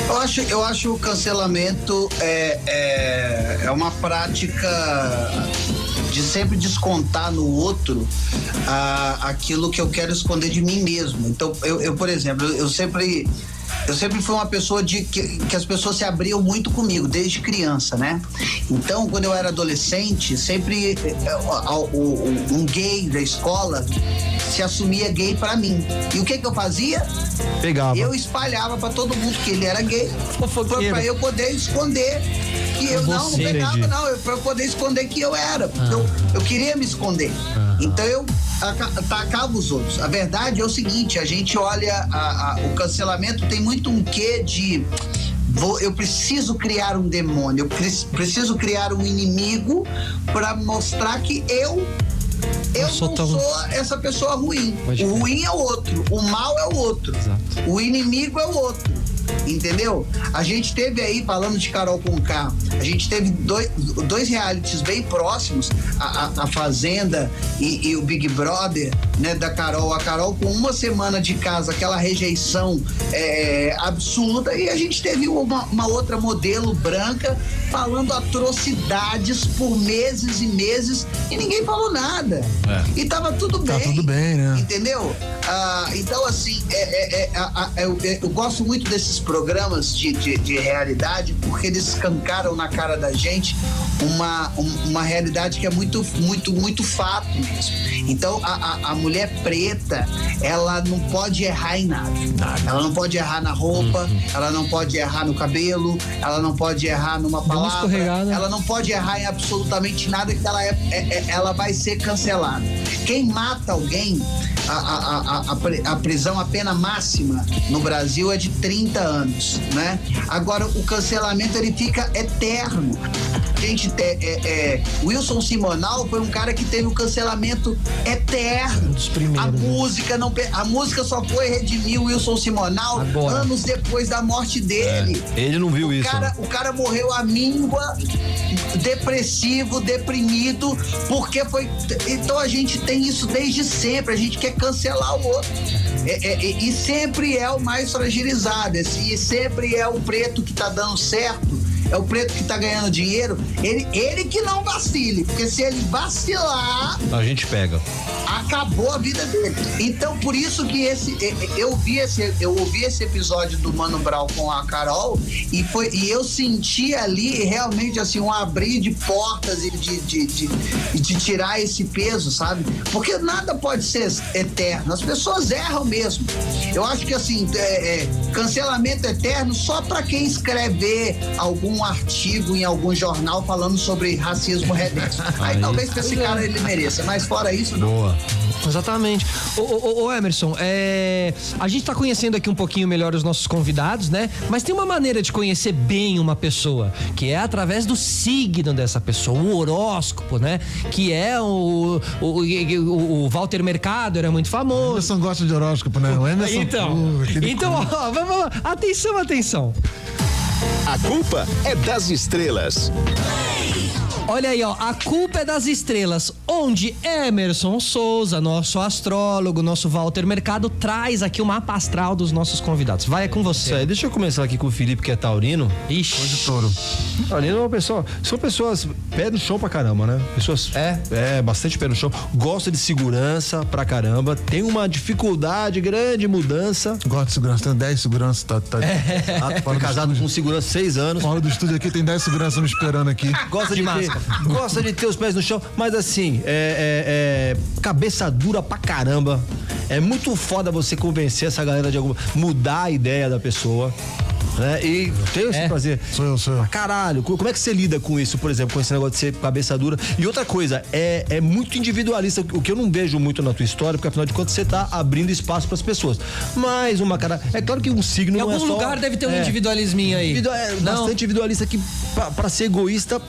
Eu acho, eu acho o cancelamento é, é, é uma prática de sempre descontar no outro ah, aquilo que eu quero esconder de mim mesmo. Então, eu, eu, por exemplo, eu sempre. Eu sempre fui uma pessoa de que, que as pessoas se abriam muito comigo, desde criança, né? Então, quando eu era adolescente, sempre eh, o- um gay da escola se assumia gay pra mim. E o que que eu fazia? Pegava. Eu espalhava pra todo mundo que ele era gay, pra, pra eu poder esconder que eu não, não pegava, Entendi. não, eu, pra eu poder esconder que eu era, porque eu, eu queria me esconder. Então eu aca- atacava os outros. A verdade é o seguinte: a gente olha a- a- o cancelamento tem muito um quê de. Vou, eu preciso criar um demônio, eu pre- preciso criar um inimigo para mostrar que eu eu sou não tão- sou essa pessoa ruim. Pode O ruim é o outro, o mal é o outro, Exato. o inimigo é o outro. Entendeu? A gente teve aí, falando de Carol Conká, a gente teve dois, dois realities bem próximos, a, a- a Fazenda e, e o Big Brother, né, da Carol. A Carol com uma semana de casa, aquela rejeição é, absurda, e a gente teve uma, uma outra modelo branca falando atrocidades por meses e meses e ninguém falou nada. E tava tudo bem. Tá tudo bem, né? Entendeu? Ah, então, assim, é- é- é- eu, eu gosto muito desses programas de, de, de realidade porque eles escancaram na cara da gente uma, um- uma realidade que é muito, muito, muito fato mesmo. Então, a, a, mulher preta, ela não pode errar em nada. Ela não pode errar na roupa, ela não pode errar no cabelo, ela não pode errar numa palavra, ela não pode errar em absolutamente nada que ela, é, é- é- ela vai ser cancelada. Quem mata alguém, a, a, a, a prisão, a pena máxima no Brasil é de 30 anos, né? Agora, o cancelamento, ele fica eterno. Gente, é, é- é, Wilson Simonal foi um cara que teve o cancelamento eterno. dos primeiros, a né? música não, a música só foi redimir o Wilson Simonal Agora. anos depois da morte dele. Ele não viu O isso. cara, né? o cara morreu à míngua, depressivo, deprimido, porque foi. Então a gente tem isso desde sempre, a gente quer cancelar o outro. É- é- é- e sempre é o mais fragilizado, esse- e sempre é o preto que tá dando certo, é o preto que tá ganhando dinheiro, ele, ele que não vacile, porque se ele vacilar, A gente pega. acabou a vida dele. Então, por isso que esse eu vi esse eu ouvi esse episódio do Mano Brown com a Carol e foi e eu senti ali realmente assim um abrir de portas e de, de, de, de tirar esse peso, sabe? Porque nada pode ser eterno. As pessoas erram mesmo. Eu acho que assim é, é, cancelamento eterno só para quem escrever algum artigo em algum jornal falando sobre racismo [LAUGHS] reverso. Aí, talvez pra esse cara ele mereça, mas fora isso não. Boa. Exatamente. Ô, ô, ô, Emerson, é, a gente tá conhecendo aqui um pouquinho melhor os nossos convidados, né? Mas tem uma maneira de conhecer bem uma pessoa, que é através do signo dessa pessoa, o horóscopo, né? Que é o, o, o, o Walter Mercado, era muito O famoso. Emerson gosta de horóscopo, né? O Emerson. Então, uh, então, ó, vamos, vamos, atenção, atenção. A culpa é das estrelas. Olha aí, ó, a culpa é das estrelas, onde Emerson Souza, nosso astrólogo, nosso Walter Mercado, traz aqui o mapa astral dos nossos convidados. Vai, é com Isso você. aí, deixa eu começar aqui com o Felipe, que é taurino. Ixi. touro. Taurino é uma pessoa. São pessoas pé no chão pra caramba, né? Pessoas. É? É, bastante pé no chão. Gosta de segurança pra caramba. Tem uma dificuldade grande mudança. Gosta de segurança, tem 10 segurança, tá, tá Ah, Foi casado com segurança seis anos. fora do estúdio aqui, tem 10 segurança me esperando aqui. Gosta de, ter, gosta de ter os pés no chão, mas assim, é, é- é cabeça dura pra caramba. É muito foda você convencer essa galera de alguma. mudar a ideia da pessoa. Né? E tem esse É. prazer. Sou eu, sou eu. Caralho, co- como é que você lida com isso, por exemplo, com esse negócio de ser cabeça dura? E outra coisa, é, é muito individualista, o que eu não vejo muito na tua história, porque afinal de contas você tá abrindo espaço pras pessoas. Mais uma cara. É claro que um signo Em não é algum só. lugar deve ter um é, individualisminho aí. individual- é Não, bastante individualista que, pra ser egoísta,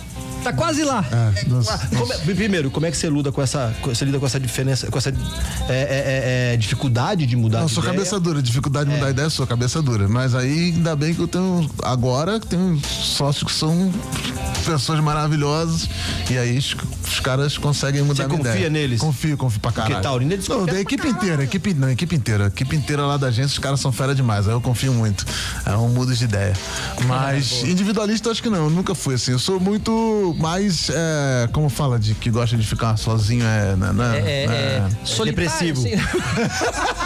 tá quase lá. É, dos- ah, como é- primeiro, como é que você lida com essa, você lida com essa diferença, com essa é, é, é, é, dificuldade de mudar Não, de sou ideia? cabeça dura, dificuldade de mudar ideia, sou cabeça dura. Mas aí ainda bem que eu tenho. Agora tenho sócios que são pessoas maravilhosas. E aí os, caras conseguem mudar Você confia ideia. neles? Confio, confio pra caralho. Taurino é desconfiado Não, da equipe inteira, equipe, não, equipe inteira. Equipe inteira lá da agência, os caras são fera demais. Aí eu confio muito. É um mudo de ideia. [LAUGHS] Mas individualista eu acho que não, eu nunca fui assim. Eu sou muito mais. é, como fala, de que gosta de ficar sozinho, é. Né, né, É, é, né, é solitário, [LAUGHS] depressivo. assim.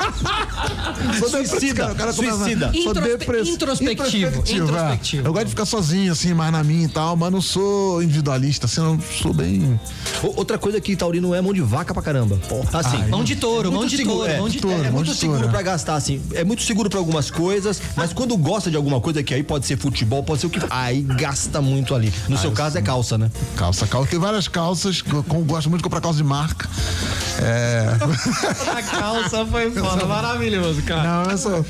Sou Suicida, depressivo, cara, começa- suicida. sou Introspe- depress- introspectivo, é. introspectivo. Eu gosto de ficar sozinho, assim, mais na minha e tal, mas não sou individualista, assim, eu sou bem. O- Outra coisa que Taurino é mão de vaca pra caramba. Assim, Ai, Mão de touro, mão de seguro, touro, é, mão de touro. É, mão muito de seguro touro, pra é. gastar, assim. É muito seguro pra algumas coisas, mas quando gosta de alguma coisa, que aí pode ser futebol, pode ser o que. Aí gasta muito ali. No seu caso é calça, né? Calça, calça. Tem várias calças, que eu com- gosto muito de comprar calça de marca. É. [LAUGHS] A calça foi foda, maravilhoso, cara. Não, eu sou.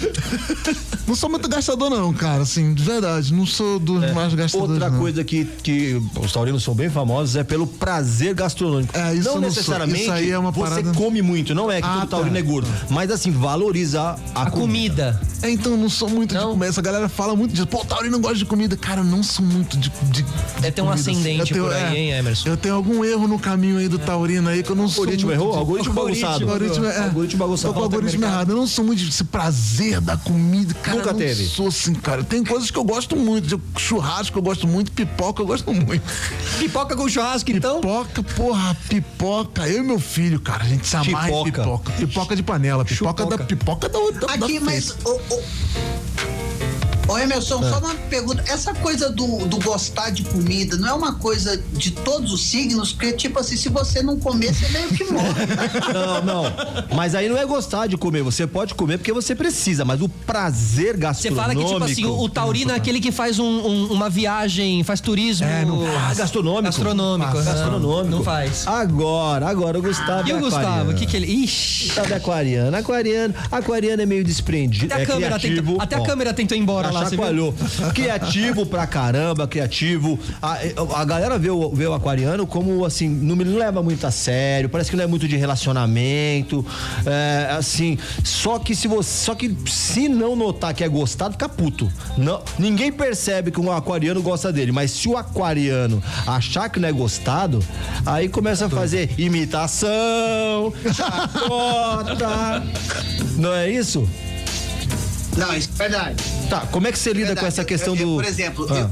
Não sou muito gastador, não, cara, assim, de verdade. Não sou dos mais gastadores. Outra não. coisa que, que os taurinos são bem famosos é pelo prazer gastronômico. É, isso não não sou. necessariamente Isso aí é uma você parada- come muito, não é que Ah, todo tá. taurino é gordo, mas assim, valorizar a, A comida. É, então, não sou muito Não? de comer. Essa galera fala muito disso. Pô, Taurino não gosta de comida. Cara, eu não sou muito de. de Deve ter um comida, assim. Ascendente Eu por aí, hein, Emerson? Eu tenho algum erro no caminho aí do Taurino aí que eu não O sou. algoritmo muito errou? de- Algoritmo bagunçado. Algoritmo, é, Algoritmo bagunçado. Tô com o algoritmo errado. Eu não sou muito desse prazer da comida. Cara, Nunca eu não teve? sou assim, cara. Tem coisas que eu gosto muito. de Churrasco eu gosto muito. Pipoca eu gosto muito. Pipoca com churrasco, então? Pipoca, porra, pipoca. Eu e meu filho, cara, a gente se amarra Pipoca. pipoca. Pipoca de panela. Pipoca Chupoca. da pipoca da outra. Aqui, mas. Ô, ô, ô, Emerson, É. só uma pergunta. Essa coisa do, do gostar de comida não é uma coisa de todos os signos? Porque, tipo assim, se você não comer, você meio que morre. [LAUGHS] Não, não. Mas aí não é gostar de comer. Você pode comer porque você precisa, mas o prazer Você gastronômico. fala que, tipo assim, o, o taurino é aquele que faz um- um- uma viagem, faz turismo. É, não Ah, gastronômico. Gastronômico. Ah, aham. gastronômico. Não faz. Agora, agora o Gustavo. E é o Gustavo, aquariano. o que que ele... Ixi... Gustavo é aquariano. Aquariano, aquariano é meio desprendido. Até a é câmera criativo. tentou- até a câmera tentou ir embora lá, você viu? chacoalhou. [LAUGHS] Criativo pra caramba, criativo. A, a galera vê o, vê o aquariano como assim, não me leva muito a sério, parece que não é muito de relacionamento. é, assim, só que se você. Só que se não notar que é gostado, fica puto. Não, ninguém percebe que um aquariano gosta dele, mas se o aquariano achar que não é gostado, aí começa a fazer imitação, chacota. [LAUGHS] Não é isso? Não, isso é verdade. Tá, como é que você lida com essa questão Eu- eu, do. Por exemplo, Ah. eu,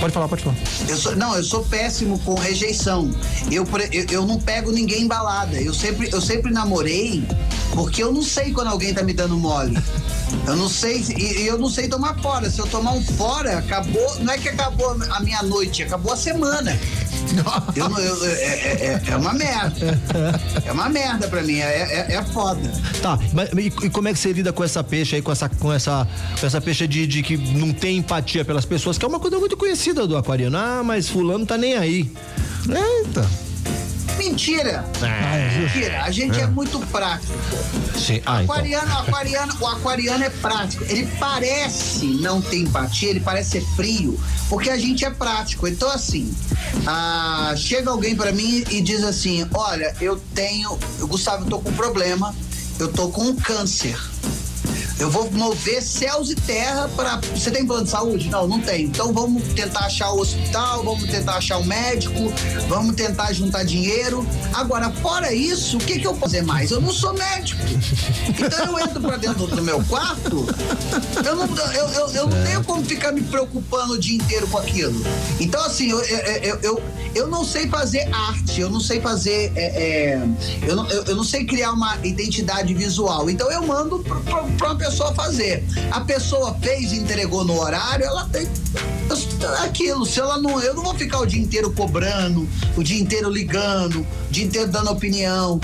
Pode falar, pode falar. Eu sou, não, eu sou péssimo com rejeição. Eu, eu, eu não pego ninguém em balada. Eu sempre, eu sempre namorei porque eu não sei quando alguém tá me dando mole. [LAUGHS] Eu não sei, se- e eu não sei tomar fora. Se eu tomar um fora, acabou. Não é que acabou a minha noite, acabou a semana. [LAUGHS] Eu, eu- é, é- é- é uma merda. É uma merda pra mim, é, é, é foda. Tá, mas e, e como é que você lida com essa peixe aí, com essa, com essa, com essa peixe de, de que não tem empatia pelas pessoas, que é uma coisa muito conhecida do aquariano. Ah, mas fulano tá nem aí. Eita. Mentira! Mentira, a gente é, muito prático. Sim. Ah, então. Aquariano, aquariano, o aquariano é prático. Ele parece não ter empatia, ele parece ser frio, porque a gente é prático. Então, assim, ah, chega alguém pra mim e diz assim: Olha, eu tenho, eu, Gustavo, eu tô com um problema, eu tô com um câncer. Eu vou mover céus e terra para. Você tem plano de saúde? Não, não tem. Então vamos tentar achar o hospital, vamos tentar achar o médico, vamos tentar juntar dinheiro. Agora, fora isso, o que, que eu posso fazer mais? Eu não sou médico. Então eu entro para dentro do meu quarto, eu não, eu, eu, eu não tenho como ficar me preocupando o dia inteiro com aquilo. Então, assim, eu, eu, eu, eu, não sei fazer arte, eu não sei fazer. é, é, eu, não, eu, eu não sei criar uma identidade visual. Então eu mando para uma pessoa fazer. A pessoa fez entregou no horário, ela tem aquilo. Se ela não. Eu não vou ficar o dia inteiro cobrando, o dia inteiro ligando, o dia inteiro dando opinião.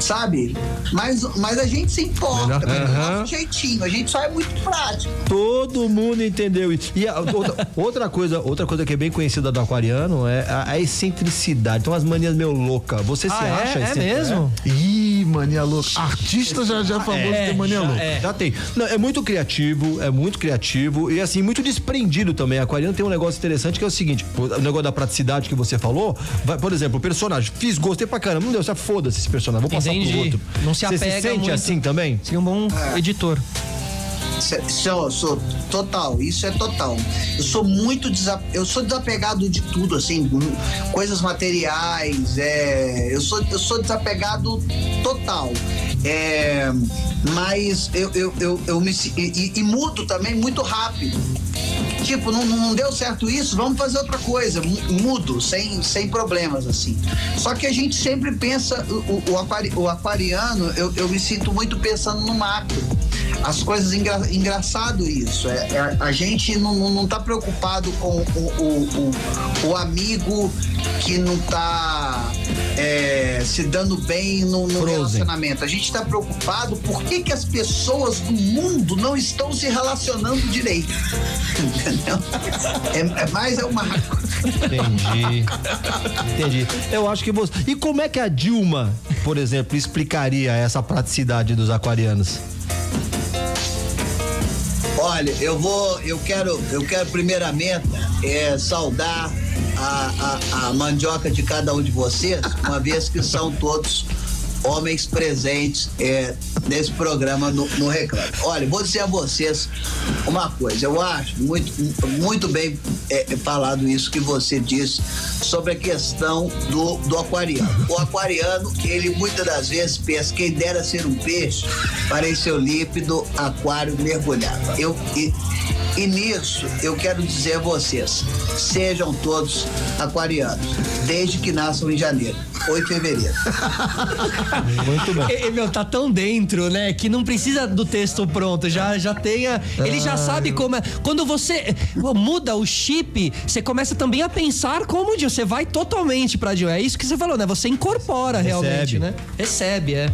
Sabe? Mas, mas a gente se importa, Aham. nosso jeitinho. A gente só é muito prático. Todo mundo entendeu isso. E a, outra, outra coisa, outra coisa que é bem conhecida do aquariano é a, a excentricidade. Então as manias meio louca. Você se Ah, é? acha É mesmo? Ih, mania louca. Artista já já é famoso É, ter mania já louca. é. Já tem. Não, é muito criativo, é muito criativo e assim, muito desprendido também. Aquariano tem um negócio interessante que é o seguinte: o negócio da praticidade que você falou. vai- por exemplo, o personagem, fiz, gostei pra caramba, não deu, certo, foda-se esse personagem, vou passar Entendi. pro outro. Não se Você apega se sente muito. assim também? Seria um bom editor. Se- Sou, sou total, isso é total. Eu sou muito desa, eu sou desapegado de tudo, assim, coisas materiais, é, eu sou eu sou desapegado total. É, mas eu, eu, eu, eu me e- e mudo também muito rápido. Tipo, não, não deu certo isso, vamos fazer outra coisa. Mu- Mudo, sem, sem problemas, assim. Só que a gente sempre pensa, o, o, aquari- o aquariano, eu, eu me sinto muito pensando no macro. As coisas engra, engraçado isso. É, é- a gente não, não, não tá preocupado com o, o, o, o amigo que não tá é, se dando bem no, no relacionamento. A gente tá preocupado por que, que as pessoas do mundo não estão se relacionando direito. [LAUGHS] Entendeu? É, é mais é o macro. Entendi. Entendi. Eu acho que você. E como é que a Dilma, por exemplo, explicaria essa praticidade dos aquarianos? Olha, eu vou, eu quero, eu quero primeiramente é, saudar a, a, a mandioca de cada um de vocês, uma vez que são todos homens presentes é, nesse programa no, no Reclame. Olha, vou dizer a vocês uma coisa, eu acho muito, muito bem é, falado isso que você disse sobre a questão do, do aquariano. O aquariano, ele muitas das vezes pensa, quem dera ser um peixe para em seu líquido aquário mergulhado. Eu, e, e nisso eu quero dizer a vocês, sejam todos aquarianos, desde que nasçam em janeiro ou em fevereiro. [LAUGHS] Muito bem. E, meu, tá tão dentro, né? Que não precisa do texto pronto. Já, já tem a, Ele já sabe como é. Quando você muda o chip, você começa também a pensar como de você vai totalmente pra Dio. É isso que você falou, né? Você incorpora realmente, né? Recebe, é.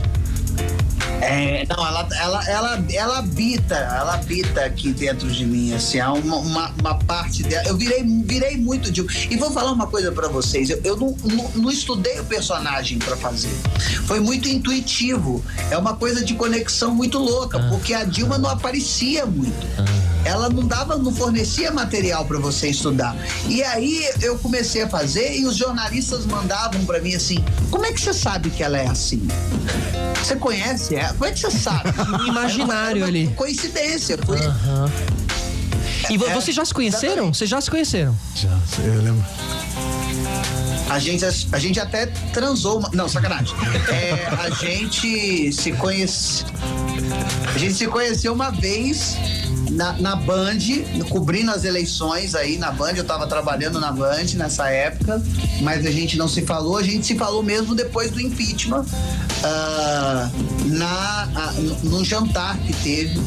É, não, ela, ela, ela, ela habita, ela habita aqui dentro de mim, assim, há uma, uma, uma parte dela. Eu virei, virei muito de. E vou falar uma coisa pra vocês: eu, eu não, não, não estudei o personagem pra fazer. Foi muito intuitivo. É uma coisa de conexão muito louca, porque a Dilma não aparecia muito. Ela não dava, não fornecia material pra você estudar. E aí eu comecei a fazer e os jornalistas mandavam pra mim assim: como é que você sabe que ela é assim? Você conhece ela? Como é que você sabe? [LAUGHS] Imaginário uma ali. Coincidência. Foi, E vo- É, vocês já se conheceram? Vocês já se conheceram? Já, eu lembro. A gente, a gente até transou. uma- Não, sacanagem. É, a gente se conhece. A gente se conheceu uma vez na, na Band, cobrindo as eleições aí na Band. Eu tava trabalhando na Band nessa época, mas a gente não se falou. A gente se falou mesmo depois do impeachment, uh, na, uh, num jantar que teve.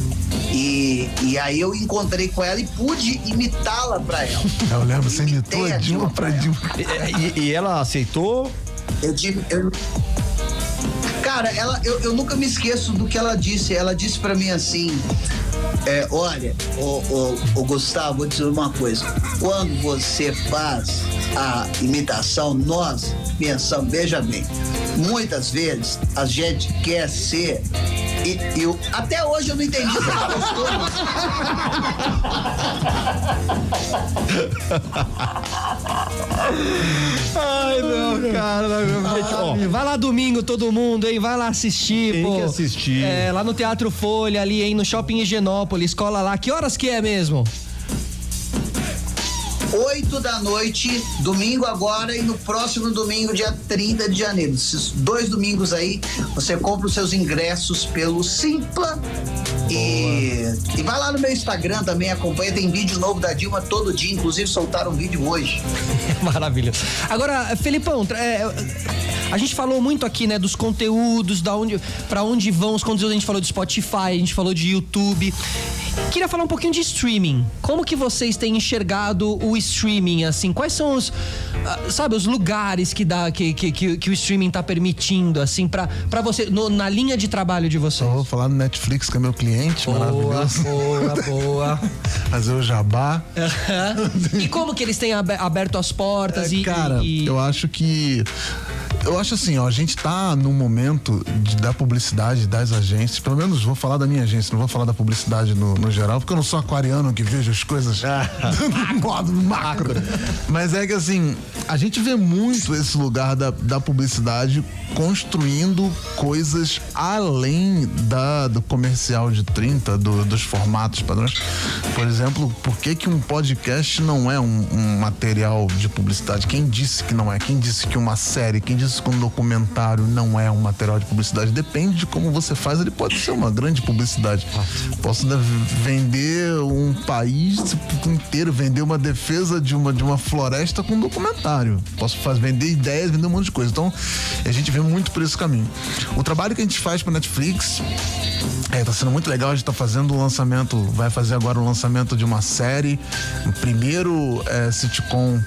E, e aí eu encontrei com ela e pude imitá-la pra ela. Eu lembro, você imitou a Dilma pra Dilma. E, e, ela aceitou? Eu tive. Eu... Cara, ela, eu, eu nunca me esqueço do que ela disse. Ela disse para mim assim: é, olha, o, o, o, Gustavo, vou dizer uma coisa. Quando você faz a imitação, nós pensamos, veja bem, muitas vezes a gente quer ser. E, eu, até hoje eu não entendi gostou. Ai, não, cara. Gente, vai lá domingo todo mundo, hein? Vai lá assistir, Tem pô. que assistir. É, lá no Teatro Folha, ali, hein? No Shopping Higienópolis, escola lá. Que horas que é mesmo? 8 da noite, domingo agora e no próximo domingo, dia 30 de janeiro. Esses dois domingos aí, você compra os seus ingressos pelo Simpla. E, e vai lá no meu Instagram também, acompanha. Tem vídeo novo da Dilma todo dia, inclusive soltaram um vídeo hoje. [LAUGHS] Maravilha. Agora, Felipão, é, a gente falou muito aqui, né, dos conteúdos, da onde, para onde vão os conteúdos. A gente falou de Spotify, a gente falou de YouTube. Queria falar um pouquinho de streaming. Como que vocês têm enxergado o streaming, assim? Quais são os, uh, sabe, os lugares que dá, que, que, que, que o streaming tá permitindo, assim, para você, no, na linha de trabalho de vocês? Eu vou falar do Netflix, que é meu cliente, boa, maravilhoso. Boa, boa. [LAUGHS] Fazer o jabá. e como que eles têm aberto as portas é, e... Cara, e... eu acho que eu acho assim, ó, a gente tá no momento de, da publicidade das agências, pelo menos vou falar da minha agência, não vou falar da publicidade no, no geral, porque eu não sou aquariano que vejo as coisas [LAUGHS] no modo macro. Mas é que assim, a gente vê muito esse lugar da, da publicidade construindo coisas além da, do comercial de 30, do, dos formatos padrões. Por exemplo, por que, que um podcast não é um, um material de publicidade? Quem disse que não é? Quem disse que uma série, quem disse que um documentário não é um material de publicidade? Depende de como você faz, ele pode ser uma grande publicidade. Posso vender um país inteiro, vender uma defesa de uma, de uma floresta com um documentário. Posso fazer, vender ideias, vender um monte de coisa. Então, a gente vê muito por esse caminho. O trabalho que a gente faz para Netflix é, tá sendo muito legal. A gente tá fazendo o lançamento, vai fazer agora o lançamento de uma série, o primeiro é, sitcom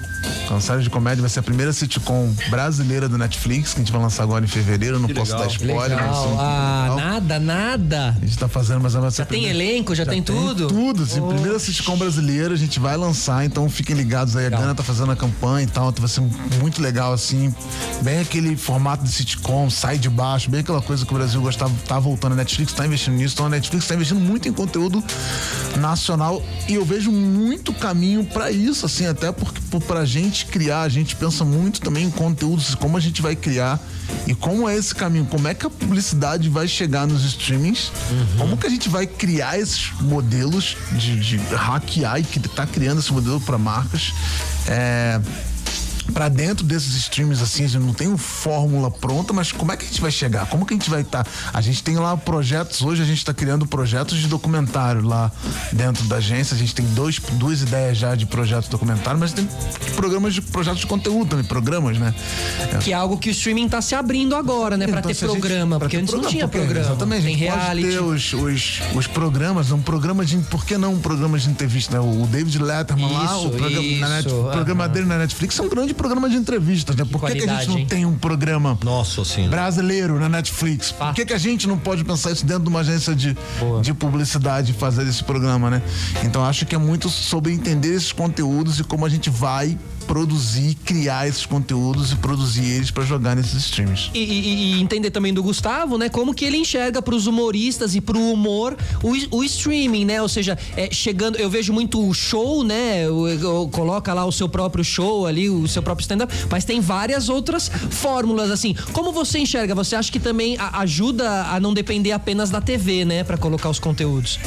uma série de comédia vai ser a primeira sitcom brasileira do Netflix, que a gente vai lançar agora em fevereiro. Não que posso legal. dar spoiler. Legal. Ah, legal. nada, nada. A gente tá fazendo, mas vai ser. Já tem elenco, já, já tem, tem, tudo? Tudo, assim, oh. primeira sitcom brasileira, a gente vai lançar, então fiquem ligados aí. A Gana tá fazendo a campanha e tal, então vai ser muito legal, assim. Bem aquele formato de sitcom, sai de baixo, bem aquela coisa que o Brasil gostava, tá voltando. A Netflix tá investindo nisso, então a Netflix tá investindo muito em conteúdo nacional e eu vejo muito caminho para isso, assim, até porque pra gente criar, a gente pensa muito também em conteúdos, como a gente vai criar e como é esse caminho, como é que a publicidade vai chegar nos streamings, uhum. como que a gente vai criar esses modelos de, de hackear e que tá criando esse modelo para marcas. É, para dentro desses streams assim, a gente não tem uma fórmula pronta, mas como é que a gente vai chegar? Como que a gente vai estar? Tá? A gente tem lá projetos, hoje a gente está criando projetos de documentário lá dentro da agência, a gente tem dois, duas ideias já de projetos de documentário, mas tem programas de projetos de conteúdo também, programas, né? Que é algo que o streaming está se abrindo agora, né? Para então, ter programa, gente, porque antes programa, não tinha porque, programa. Exatamente, tem reality. Pode ter os, os, os programas, um programa de, por que não um programa de entrevista, né? O David Letterman isso, lá, o programa, isso, na programa dele na Netflix é um grande programa de entrevistas, né? Por que, que, a gente não tem um programa Nossa, brasileiro na Netflix? Por que, que a gente não pode pensar isso dentro de uma agência de, de publicidade e fazer esse programa, né? Então acho que é muito sobre entender esses conteúdos e como a gente vai produzir, criar esses conteúdos e produzir eles para jogar nesses streams. E, e, e, entender também do Gustavo, né? Como que ele enxerga para os humoristas e para o humor o, o, streaming, né? Ou seja, é, chegando, eu vejo muito o show, né? O, o, coloca lá o seu próprio show ali, o seu próprio stand-up, mas tem várias outras fórmulas assim. Como você enxerga? Você acha que também a, ajuda a não depender apenas da TV, né? Para colocar os conteúdos?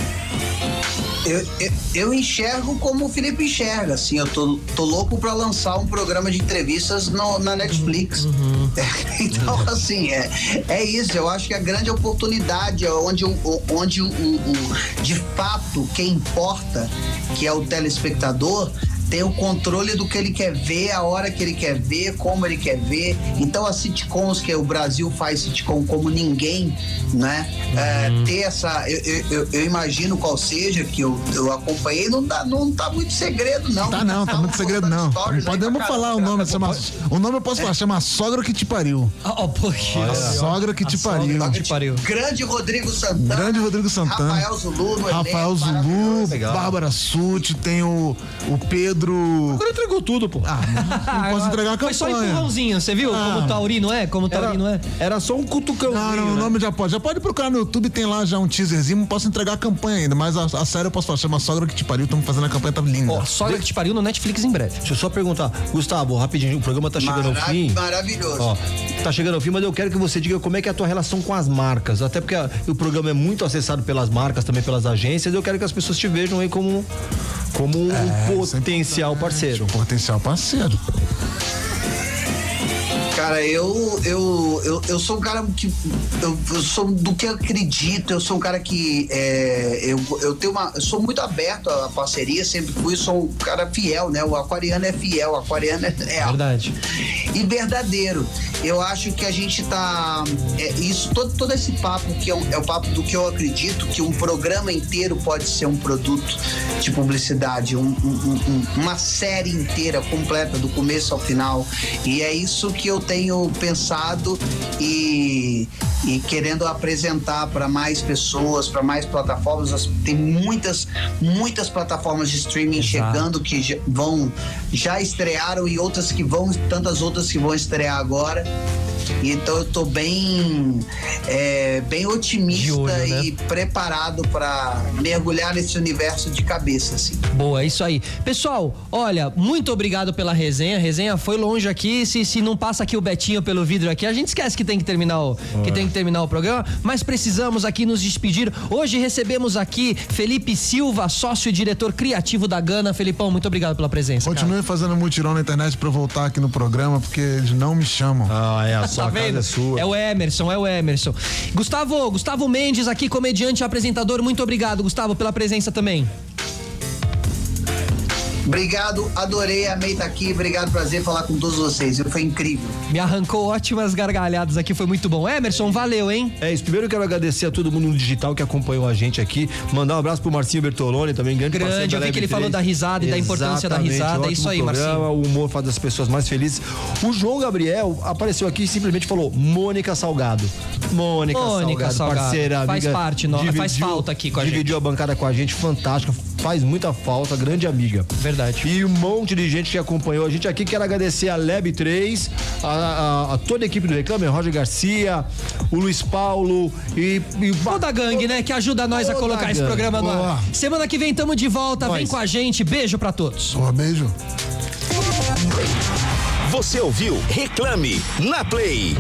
Eu, eu, eu, enxergo como o Felipe enxerga, assim, eu tô, tô louco para lançar um programa de entrevistas no, na Netflix. Uhum. É, [LAUGHS] então, [LAUGHS] assim, é, é isso, eu acho que a grande oportunidade é onde, onde o, o, o, de fato quem importa, que é o telespectador, tem o controle do que ele quer ver, a hora que ele quer ver, como ele quer ver. Então as sitcoms que o Brasil faz sitcom como ninguém, né? É, uhum. É, ter essa, eu, eu, eu, imagino qual seja que eu, eu acompanhei, não dá, não tá muito segredo não. Tá não, tá, tá muito segredo não. Podemos falar o nome, chama, o nome eu posso falar, chama Sogra que te pariu. Oh, porque a sogra que te pariu. Sogra que te pariu. Grande Rodrigo Santana. Grande Rodrigo Santana. Rafael Zulu, Rafael Zulu, Bárbara Suti, tem o, o Pedro Pedro. Agora entregou tudo, pô. Ah, não, não posso entregar a campanha. Foi só empurrãozinho, você viu? Ah. Como o Taurino é? Como o Taurino é? Era só um cutucãozinho. Não, não, o né? nome já pode. Já pode procurar no YouTube, tem lá já um teaserzinho. Não posso entregar a campanha ainda, mas a, a série eu posso falar. Chama Sogra que te pariu. Estamos fazendo a campanha, tá linda. Ó, Sogra que te pariu no Netflix em breve. Deixa eu só perguntar. Gustavo, rapidinho, o programa tá chegando Marav ao fim. Maravilhoso. Ó, tá chegando ao fim, mas eu quero que você diga como é que é a tua relação com as marcas. Até porque a, o programa é muito acessado pelas marcas, também pelas agências. Eu quero que as pessoas te vejam aí como, como um é, potencial parceiro potencial parceiro. Cara, eu, eu, eu, eu sou um cara que. Eu, eu sou do que eu acredito, eu sou um cara que. É, eu, eu tenho uma. Eu sou muito aberto à parceria, sempre fui, sou um cara fiel, né? O aquariano é fiel, o aquariano é real. Verdade. E verdadeiro. Eu acho que a gente tá. É, isso, todo, todo esse papo que é, um, é o papo do que eu acredito, que um programa inteiro pode ser um produto de publicidade, um, um, uma série inteira, completa, do começo ao final. E é isso que eu tenho pensado e, e querendo apresentar para mais pessoas, para mais plataformas. Tem muitas, muitas plataformas de streaming Exato. chegando que já vão já estrearam e outras que vão, tantas outras que vão estrear agora. Então eu tô bem, é, bem otimista olho, né? e preparado para mergulhar nesse universo de cabeça, assim. Boa, é isso aí. Pessoal, olha, muito obrigado pela resenha. A resenha foi longe aqui. Se, se não passa aqui o Betinho pelo vidro aqui, a gente esquece que tem que terminar o, que tem que terminar o programa, mas precisamos aqui nos despedir. Hoje recebemos aqui Felipe Silva, sócio e diretor criativo da Gana. Felipão, muito obrigado pela presença. Continue cara. fazendo mutirão na internet para voltar aqui no programa, porque eles não me chamam. Ah, é a sua tá vendo? É, sua. é o Emerson, é o Emerson. Gustavo, Gustavo Mendes aqui, comediante e apresentador. Muito obrigado, Gustavo, pela presença também. Obrigado, adorei, amei estar aqui. Obrigado, prazer falar com todos vocês. Foi incrível. Me arrancou ótimas gargalhadas aqui, foi muito bom. Emerson, valeu, hein? É isso. Primeiro eu quero agradecer a todo mundo no digital que acompanhou a gente aqui. Mandar um abraço pro Marcinho Bertoloni, também grande, grande eu vi que ele 3. falou da risada e da importância da risada. É isso aí, programa, Marcinho. O humor faz as pessoas mais felizes. O João Gabriel apareceu aqui e simplesmente falou: Mônica Salgado. Mônica, Mônica Salgado, Salgado, parceira, faz amiga, parte, não, dividiu, faz falta aqui com a dividiu gente. Dividiu a bancada com a gente, fantástica, faz muita falta, grande amiga. Verdade. E um monte de gente que acompanhou a gente aqui. Quero agradecer a Leb 3, a, a, a toda a equipe do Reclame, Roger Garcia, o Luiz Paulo e, e toda a gangue, né, que ajuda nós a colocar esse programa no ar. Semana que vem tamo de volta, nós. vem com a gente. Beijo para todos. Um beijo. Você ouviu Reclame na Play.